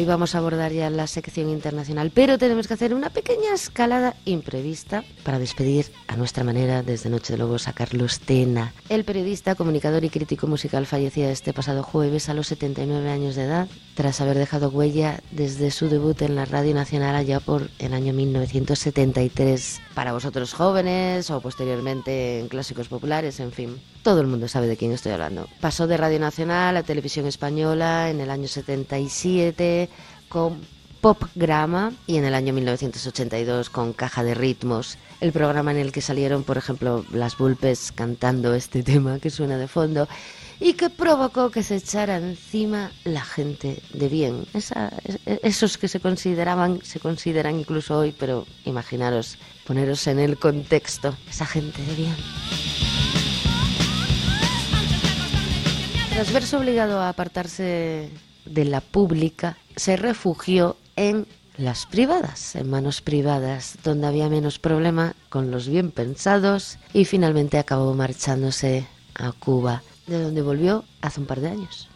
Bueno, y vamos a abordar ya la sección internacional, pero tenemos que hacer una pequeña escalada imprevista para despedir a nuestra manera desde Noche de Lobos a Carlos Tena. El periodista, comunicador y crítico musical fallecía este pasado jueves a los 79 años de edad, tras haber dejado huella desde su debut en la Radio Nacional allá por el año 1973. Para vosotros jóvenes o posteriormente en clásicos populares, en fin, todo el mundo sabe de quién estoy hablando. Pasó de Radio Nacional a Televisión Española en el año 77 con Popgrama y en el año 1982 con Caja de Ritmos, el programa en el que salieron, por ejemplo, las Bulpes cantando este [LAUGHS] tema que suena de fondo y que provocó que se echara encima la gente de bien. Es- esos que se consideraban, se consideran incluso hoy, pero imaginaros, poneros en el contexto, esa gente de bien. Tras verse obligado a apartarse de la pública, se refugió en las privadas, en manos privadas, donde había menos problema con los bien pensados y finalmente acabó marchándose a Cuba, de donde volvió hace un par de años.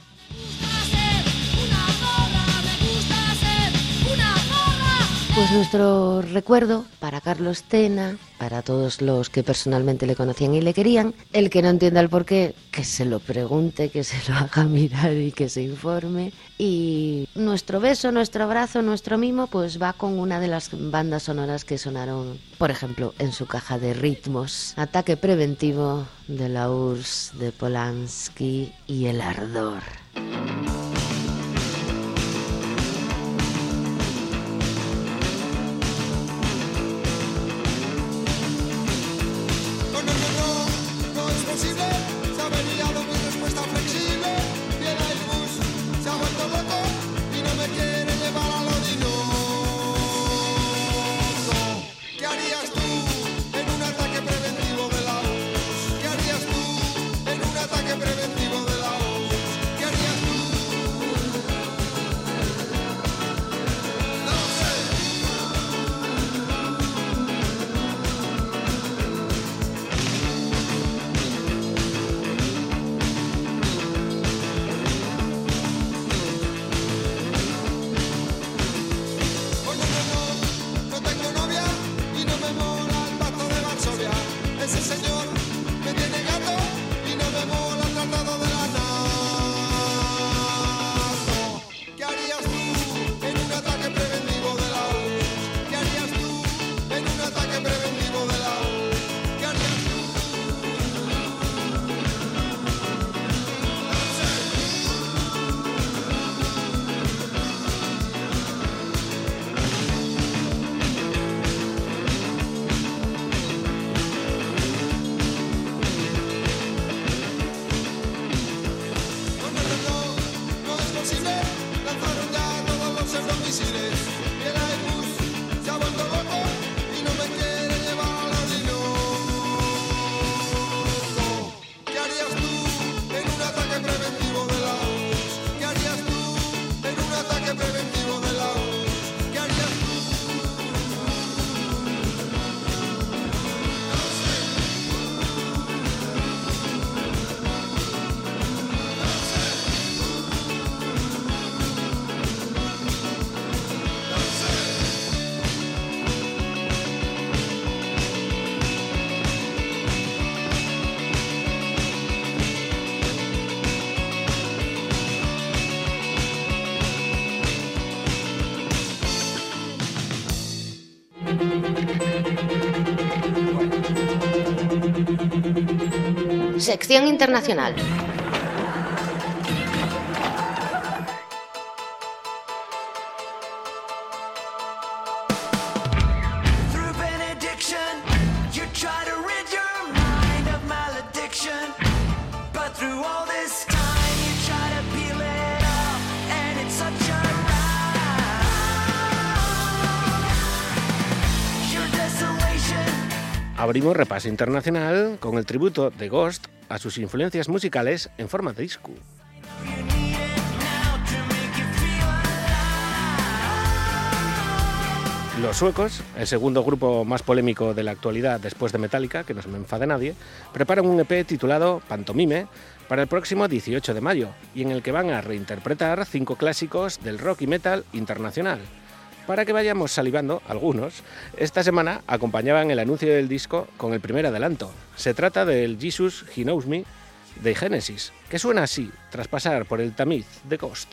Pues nuestro recuerdo para Carlos Tena, para todos los que personalmente le conocían y le querían, el que no entienda el porqué, que se lo pregunte, que se lo haga [LAUGHS] mirar y que se informe. Y nuestro beso, nuestro abrazo, nuestro mimo, pues va con una de las bandas sonoras que sonaron, por ejemplo, en su caja de ritmos. Ataque preventivo de la URSS, de Polanski y El Ardor. Your desolation. Abrimos repaso internacional con el tributo de Ghost a sus influencias musicales en forma de disco. Los suecos, el segundo grupo más polémico de la actualidad después de Metallica, que no se me enfade nadie, preparan un EP titulado Pantomime para el próximo 18 de mayo y en el que van a reinterpretar cinco clásicos del rock y metal internacional. Para que vayamos salivando, algunos, esta semana acompañaban el anuncio del disco con el primer adelanto. Se trata del Jesus He Knows Me de Genesis, que suena así tras pasar por el tamiz de Ghost.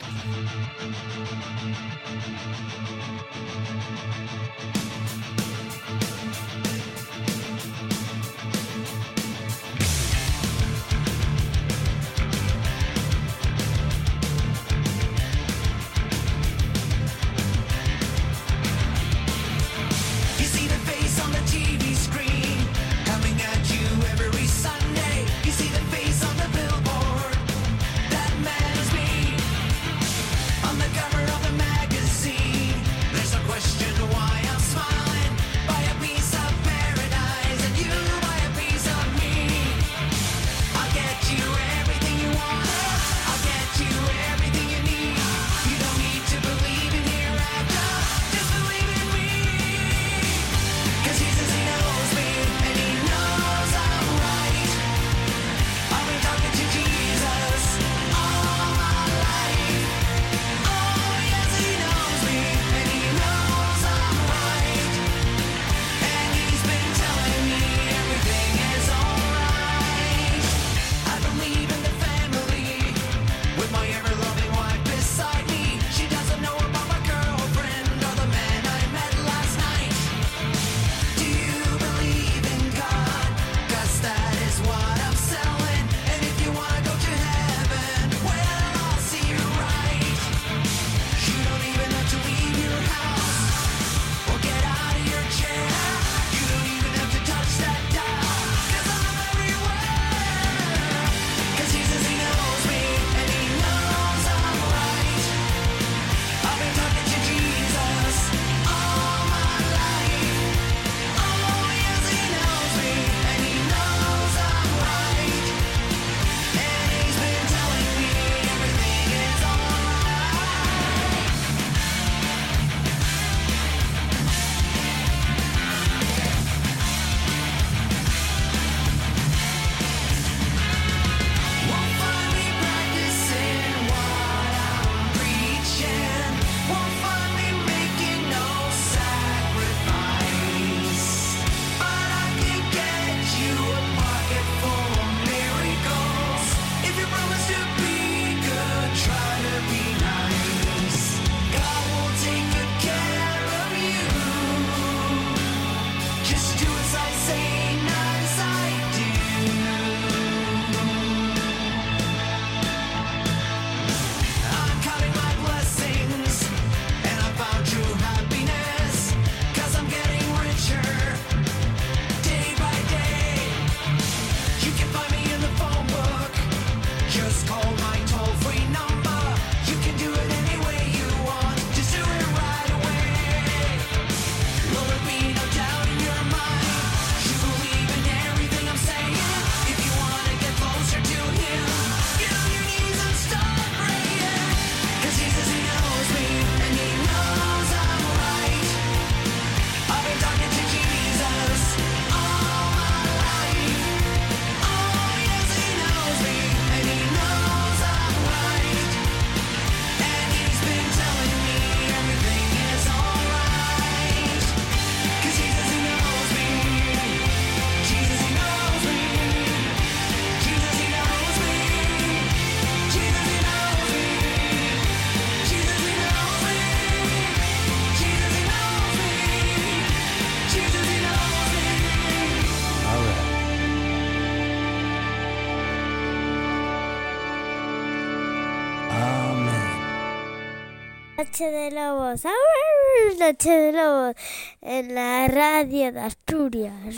Noche de Lobos, ¡Au! Noche de Lobos, en la radio de Asturias.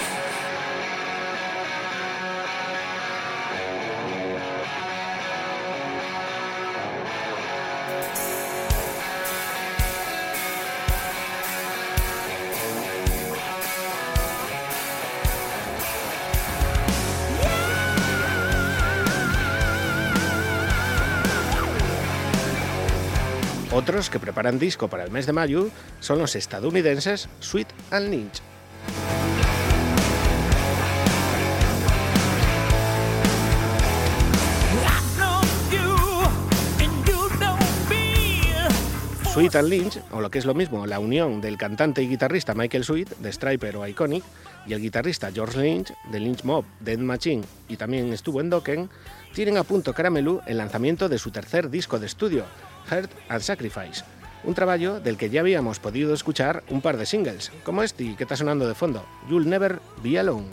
Otros que preparan disco para el mes de mayo son los estadounidenses Sweet and Lynch. Sweet and Lynch, o lo que es lo mismo, la unión del cantante y guitarrista Michael Sweet, de Striper o Iconic, y el guitarrista George Lynch, de Lynch Mob, Dead Machine, y también estuvo en Dokken, tienen a punto Caramelu el lanzamiento de su tercer disco de estudio, Heart and Sacrifice, un trabajo del que ya habíamos podido escuchar un par de singles, como este que está sonando de fondo, You'll Never Be Alone.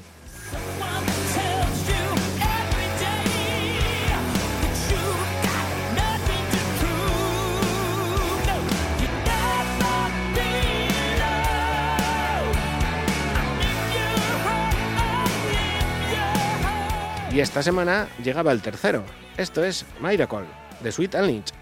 Y esta semana llegaba el tercero. Esto es Miracle, de Sweet and Lynch.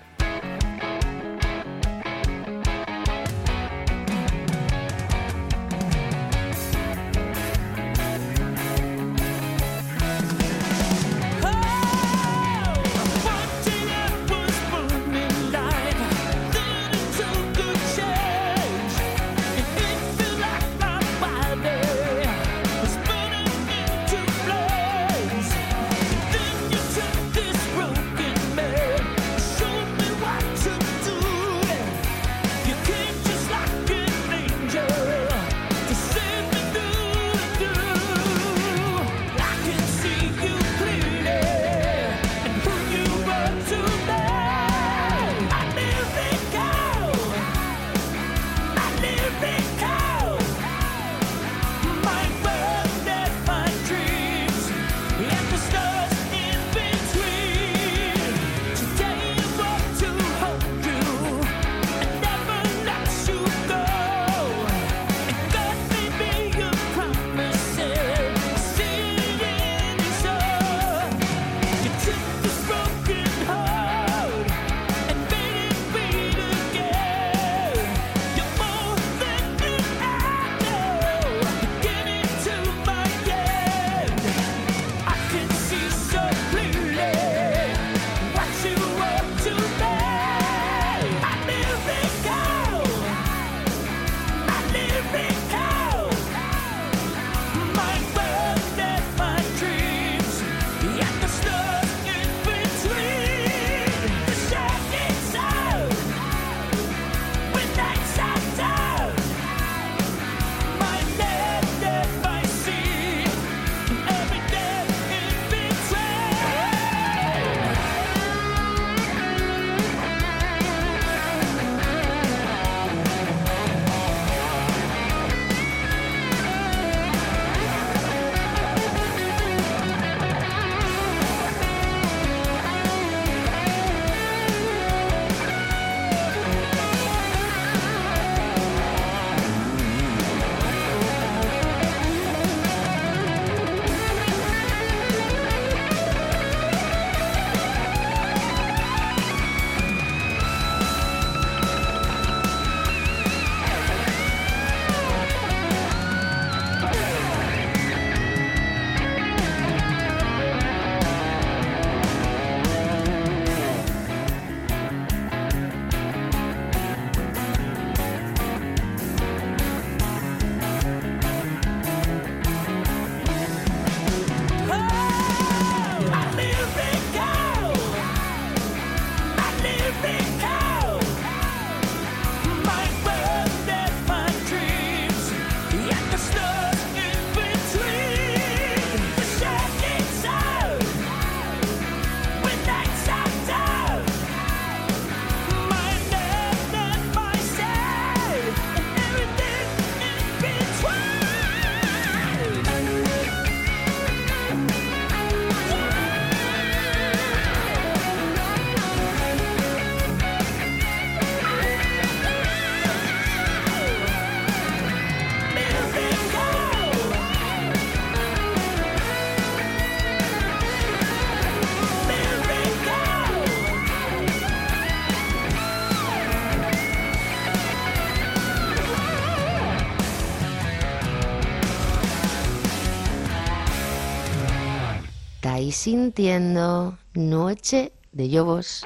Estáis sintiendo Noche de Lobos.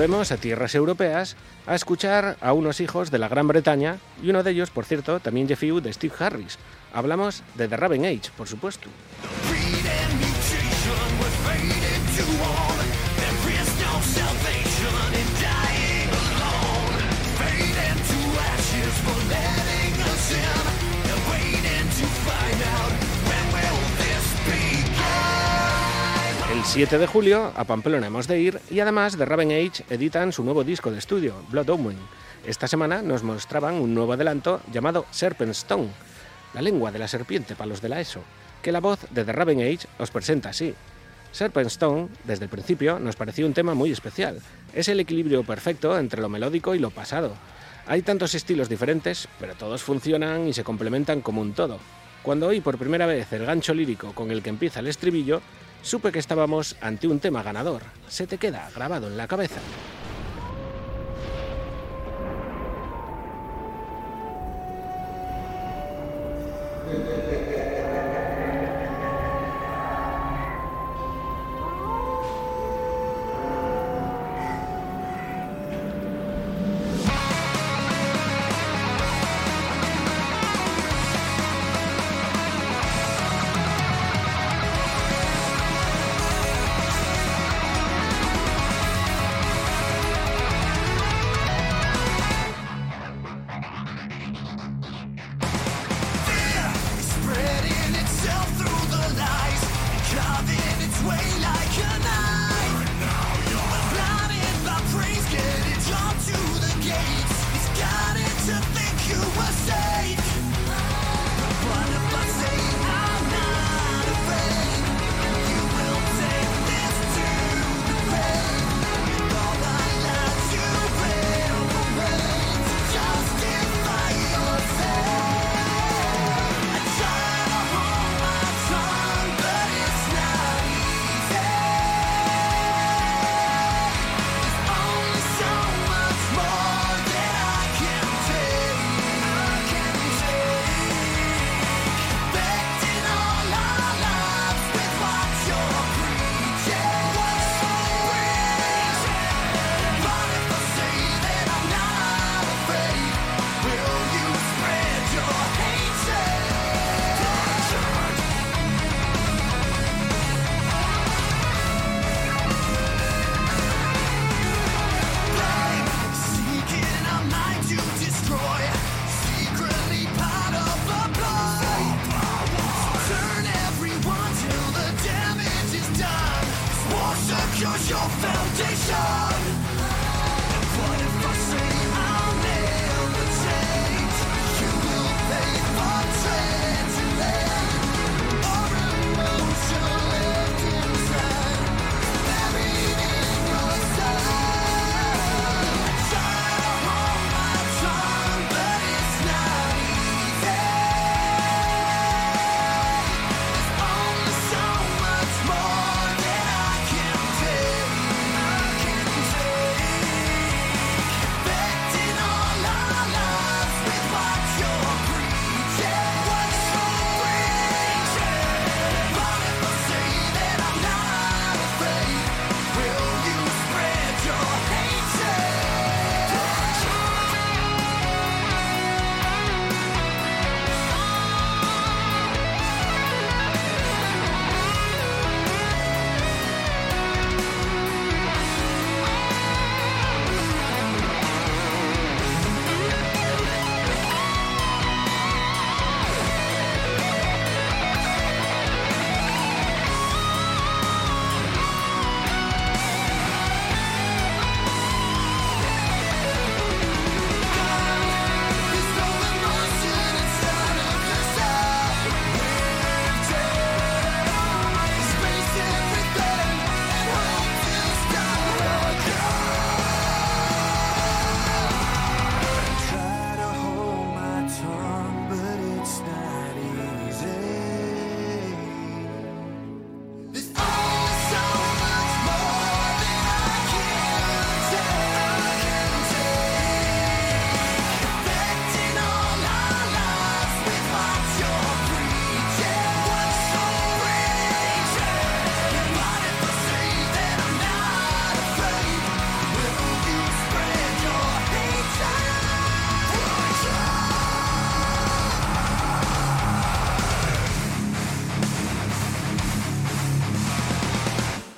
Volvemos a tierras europeas a escuchar a unos hijos de la Gran Bretaña y uno de ellos, por cierto, también Jeffy de Steve Harris. Hablamos de The Raven Age, por supuesto. El 7 de julio a Pamplona hemos de ir y además The Raven Age editan su nuevo disco de estudio, Blood Omen. Esta semana nos mostraban un nuevo adelanto llamado Serpent Stone, la lengua de la serpiente para los de la ESO, que la voz de The Raven Age os presenta así. Serpent Stone, desde el principio, nos pareció un tema muy especial. Es el equilibrio perfecto entre lo melódico y lo pasado. Hay tantos estilos diferentes, pero todos funcionan y se complementan como un todo. Cuando oí por primera vez el gancho lírico con el que empieza el estribillo, supe que estábamos ante un tema ganador. Se te queda grabado en la cabeza. [LAUGHS]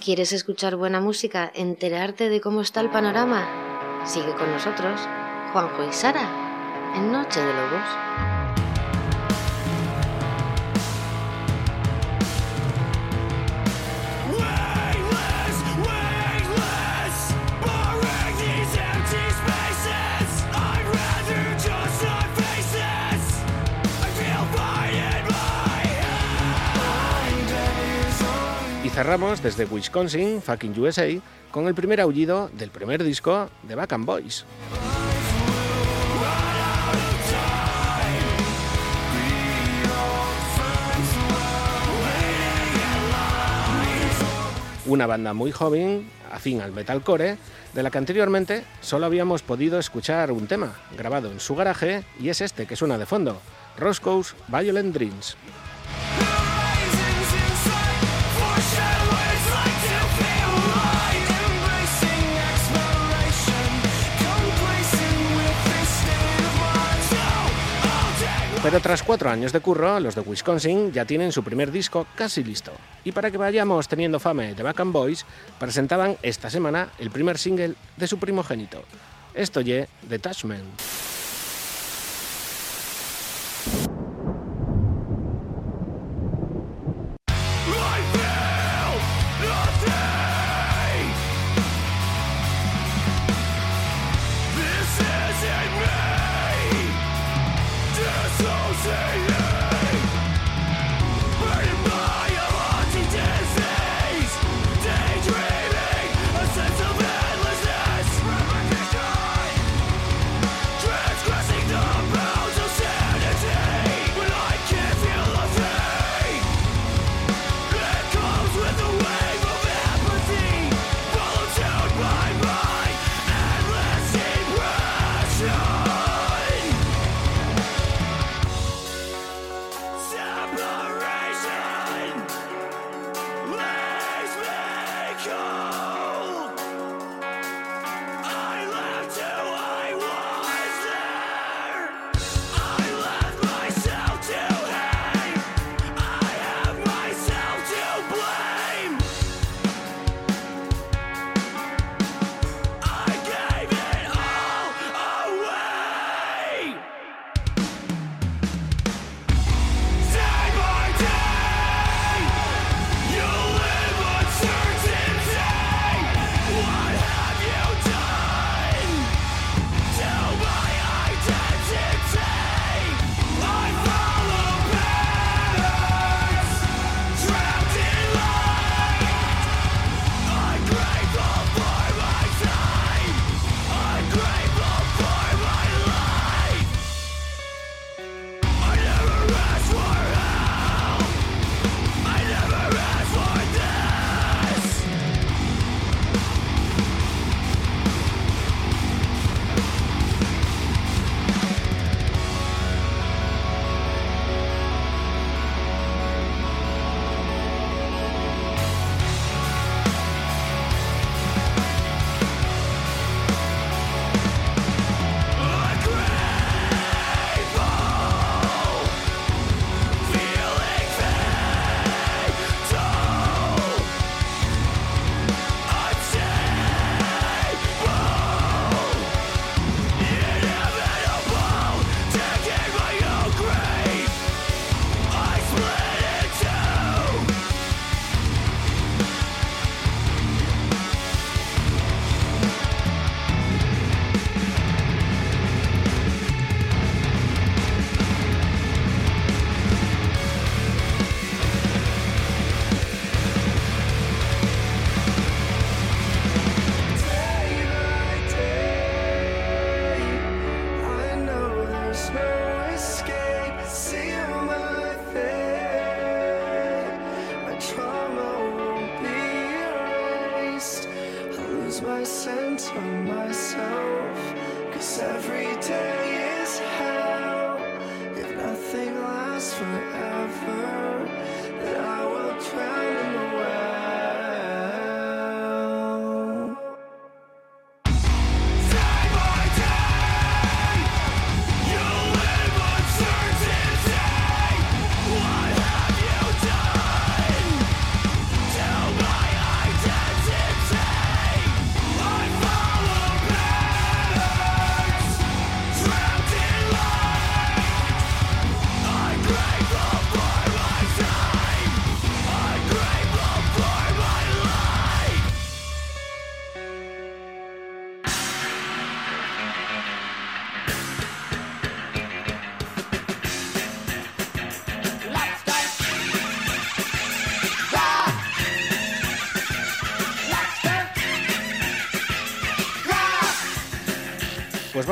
¿Quieres escuchar buena música? ¿Enterarte de cómo está el panorama? Sigue con nosotros, Juanjo y Sara, en Noche de Lobos. Cerramos desde Wisconsin, fucking USA, con el primer aullido del primer disco de Back and Boys. Una banda muy joven, afín al metalcore, de la que anteriormente solo habíamos podido escuchar un tema, grabado en su garaje, y es este que suena de fondo, Roscoe's Violent Dreams. Pero tras cuatro años de curro, los de Wisconsin ya tienen su primer disco casi listo. Y para que vayamos teniendo fame de Back and Boys, presentaban esta semana el primer single de su primogénito. Esto ye Detachment.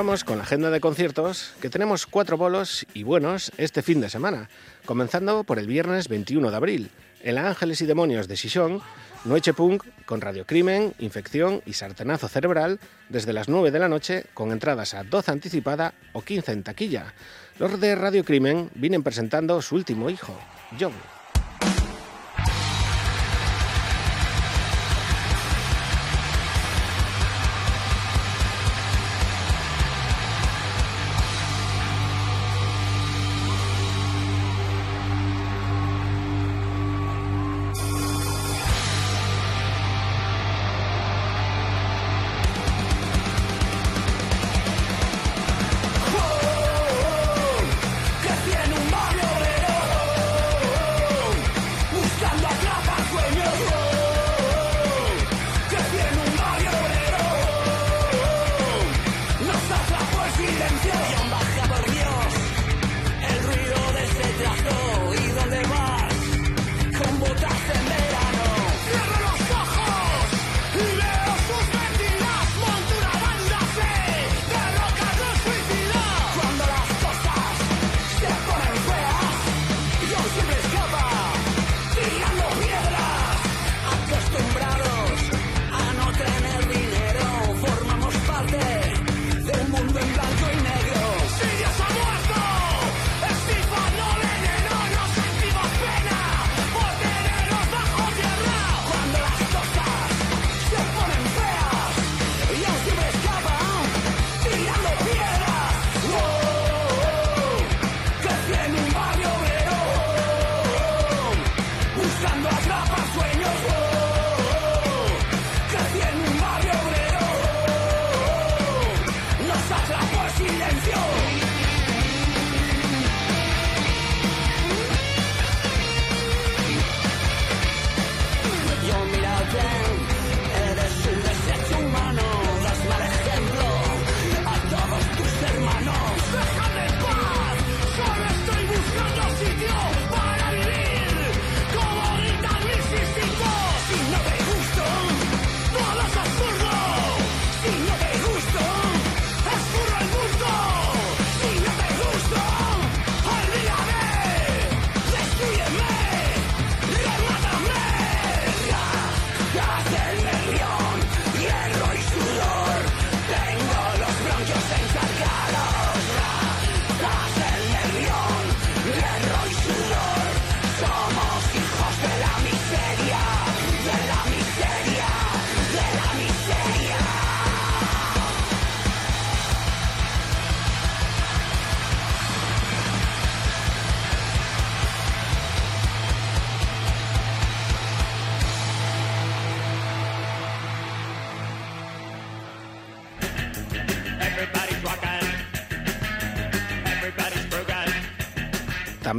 vamos con la agenda de conciertos, que tenemos cuatro bolos y buenos este fin de semana, comenzando por el viernes 21 de abril, en la Ángeles y Demonios de Sison, Noche Punk con Radiocrimen, Infección y Sartenazo Cerebral desde las 9 de la noche con entradas a 12 anticipada o 15 en taquilla. Los de Radiocrimen vienen presentando su último hijo, John.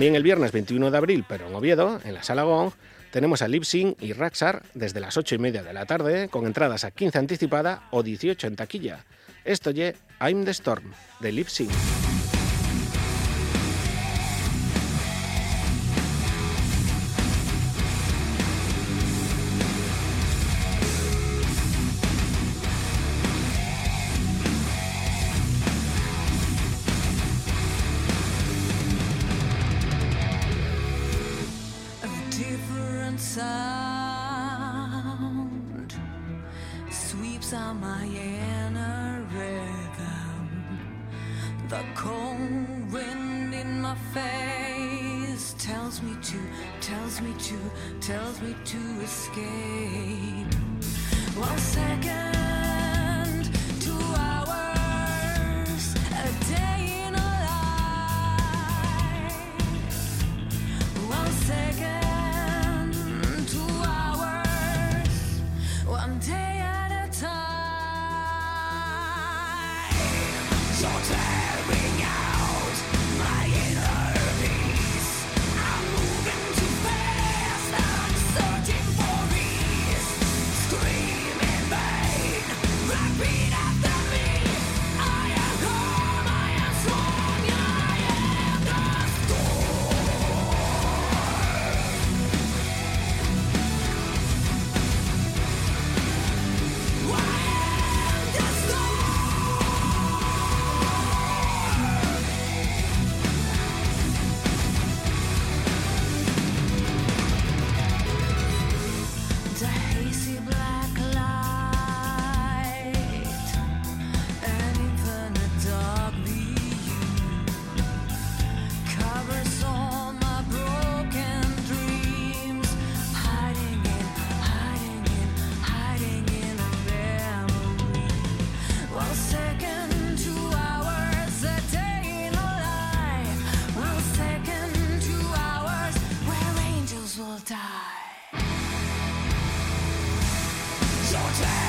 También el viernes 21 de abril, pero en Oviedo, en la Sala Gong, tenemos a Lipsing y Raxar desde las 8 y media de la tarde, con entradas a 15 anticipada o 18 en taquilla. Esto ye I'm the Storm, de Lipsing. Your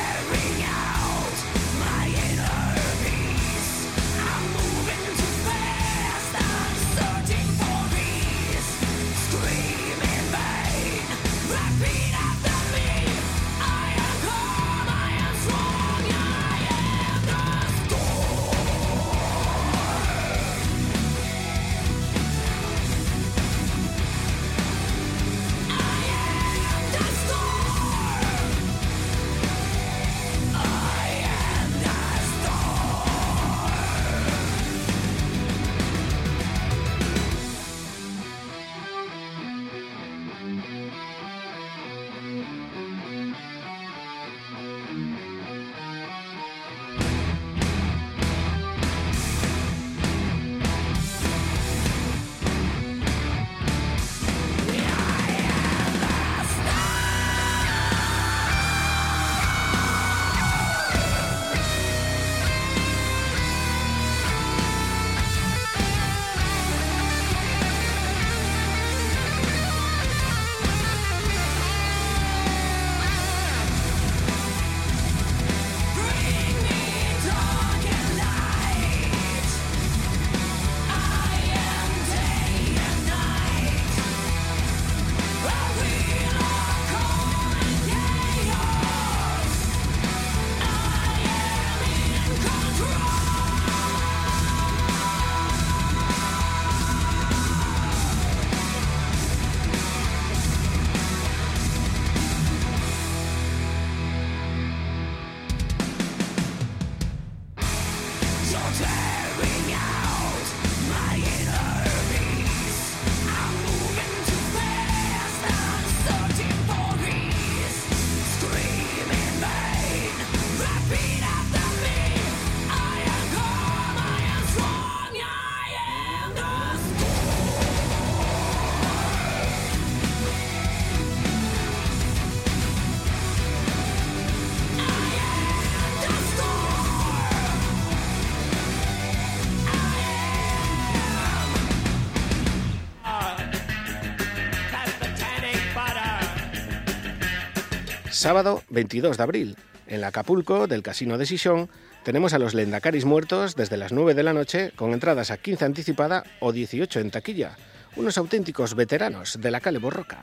Sábado 22 de abril, en la Acapulco del Casino de Sison, tenemos a los Lendacaris muertos desde las 9 de la noche con entradas a 15 anticipada o 18 en taquilla. Unos auténticos veteranos de la Cale Borroca.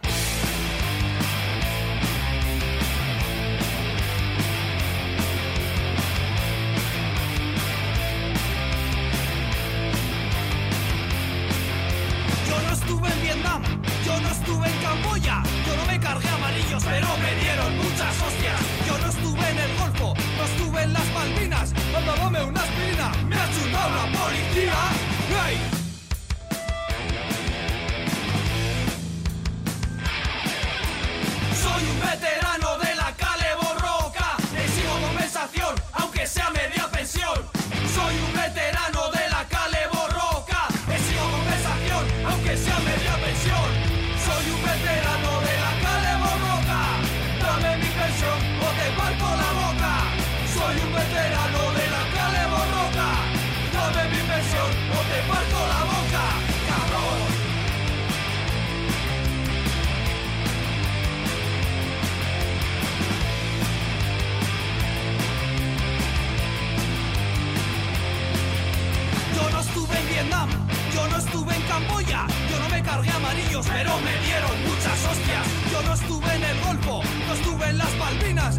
Cargué amarillos, pero me dieron muchas hostias. Yo no estuve en el Golfo, no estuve en las Malvinas,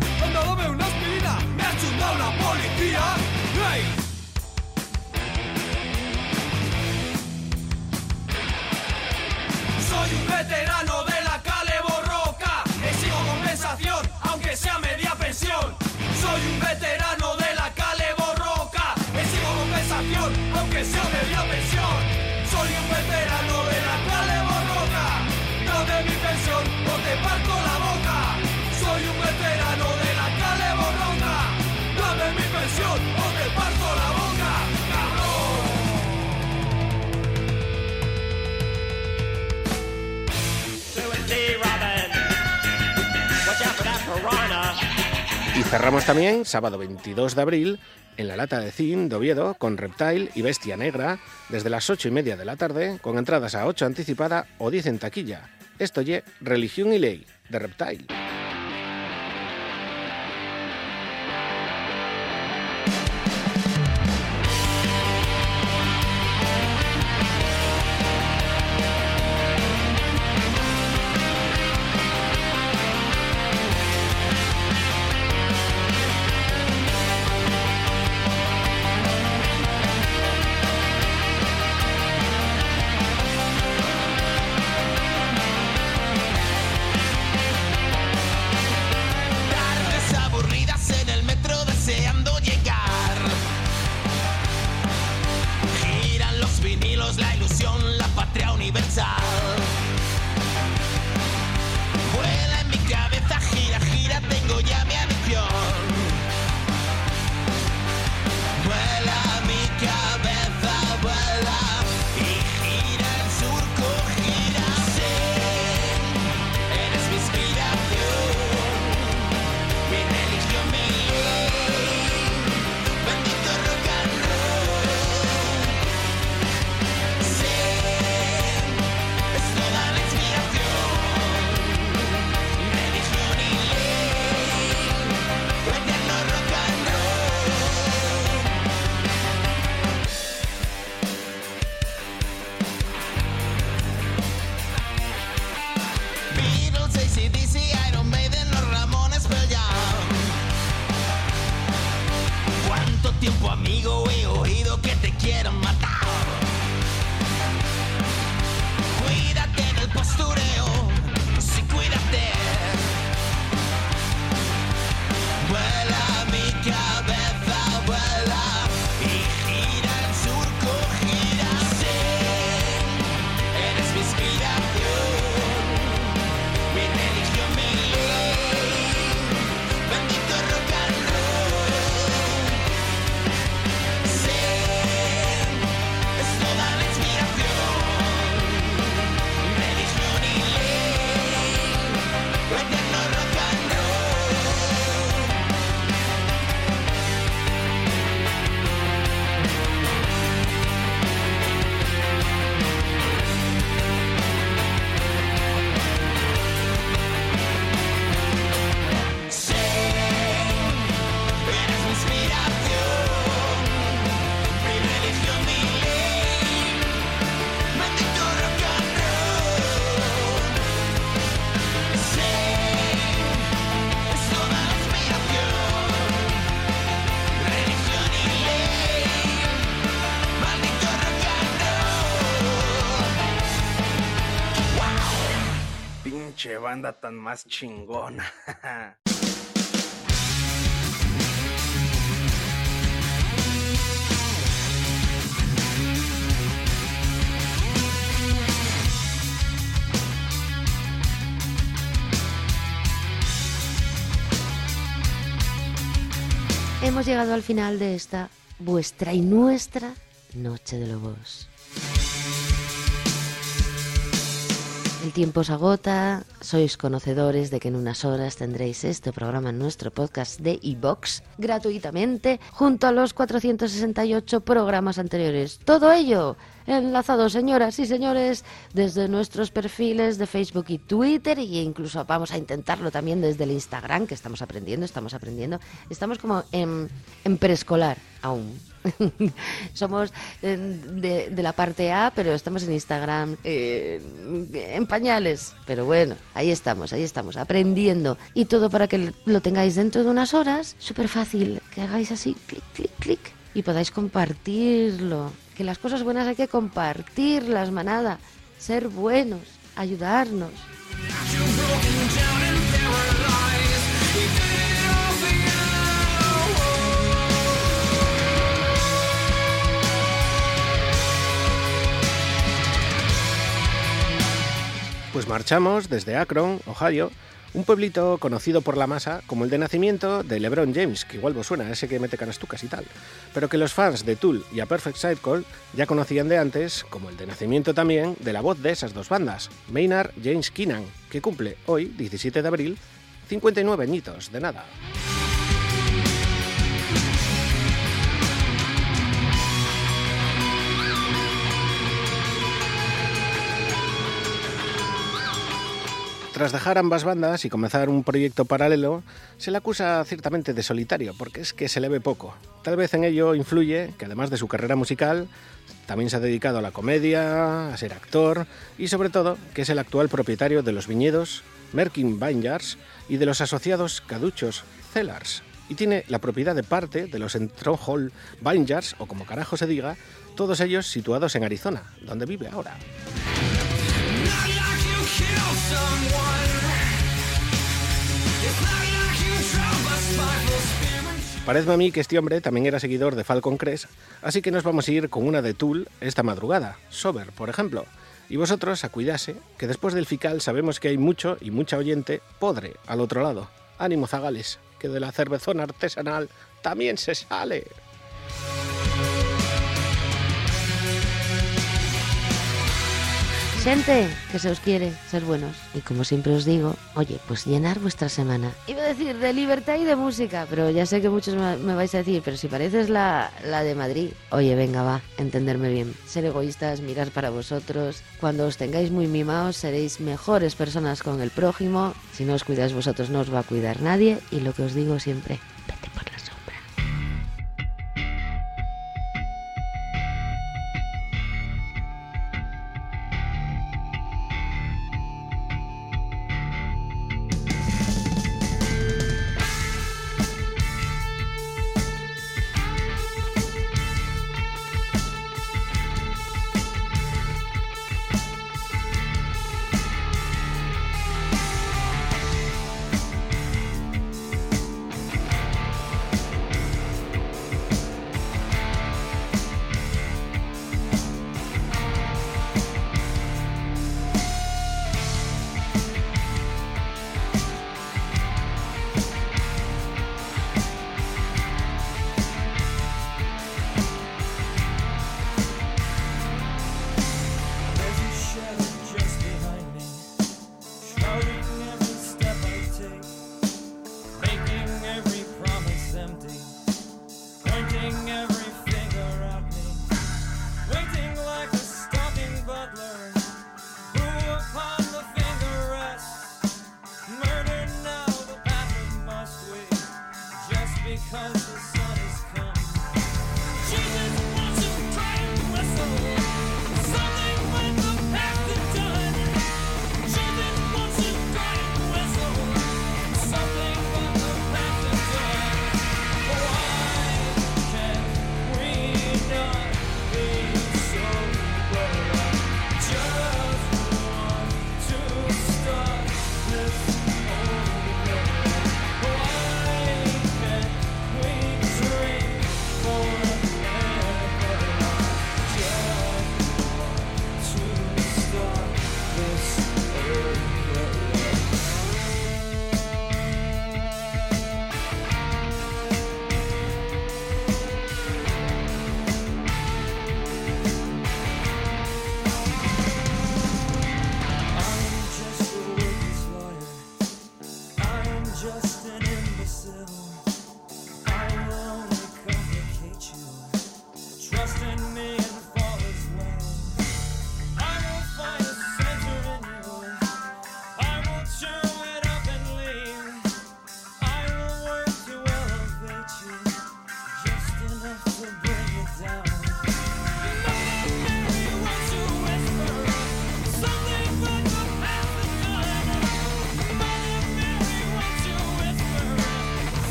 cerramos también, sábado 22 de abril, en la lata de Cin de Oviedo, con Reptile y Bestia Negra, desde las 8 y media de la tarde, con entradas a 8 anticipada o 10 en taquilla. Esto ye Religión y Ley, de Reptile. Más chingona. Hemos llegado al final de esta vuestra y nuestra Noche de Lobos. El tiempo se agota, sois conocedores de que en unas horas tendréis este programa en nuestro podcast de iVox gratuitamente junto a los 468 programas anteriores. Todo ello enlazado, señoras y señores, desde nuestros perfiles de Facebook y Twitter e incluso vamos a intentarlo también desde el Instagram, que estamos aprendiendo, estamos aprendiendo. Estamos como en preescolar aún. [LAUGHS] Somos de, de la parte A, pero estamos en Instagram eh, en pañales. Pero bueno, ahí estamos, ahí estamos, aprendiendo. Y todo para que lo tengáis dentro de unas horas, súper fácil, que hagáis así, clic, clic, clic, y podáis compartirlo. Que las cosas buenas hay que compartirlas, manada. Ser buenos, ayudarnos. Pues marchamos desde Akron, Ohio, un pueblito conocido por la masa como el de nacimiento de LeBron James, que igual vos suena, ese que mete canastucas y tal, pero que los fans de Tool y a Perfect Cycle ya conocían de antes como el de nacimiento también de la voz de esas dos bandas, Maynard James Keenan, que cumple hoy, 17 de abril, 59 añitos de nada. Tras dejar ambas bandas y comenzar un proyecto paralelo, se le acusa ciertamente de solitario, porque es que se le ve poco. Tal vez en ello influye que además de su carrera musical, también se ha dedicado a la comedia, a ser actor y sobre todo que es el actual propietario de los viñedos Merkin Vineyards y de los asociados caduchos Cellars. Y tiene la propiedad de parte de los Stronghold Vineyards, o como carajo se diga, todos ellos situados en Arizona, donde vive ahora. Parece a mí que este hombre también era seguidor de Falcon Crest, así que nos vamos a ir con una de Tool esta madrugada, Sober, por ejemplo. Y vosotros a cuidarse, que después del fical sabemos que hay mucho y mucha oyente podre al otro lado. Ánimo zagales, que de la cervezona artesanal también se sale. Gente, que se os quiere, ser buenos. Y como siempre os digo, oye, pues llenar vuestra semana. Iba a decir de libertad y de música, pero ya sé que muchos me vais a decir, pero si pareces la, la de Madrid. Oye, venga, va, entenderme bien. Ser egoístas, mirar para vosotros. Cuando os tengáis muy mimados, seréis mejores personas con el prójimo. Si no os cuidáis vosotros, no os va a cuidar nadie. Y lo que os digo siempre, vete por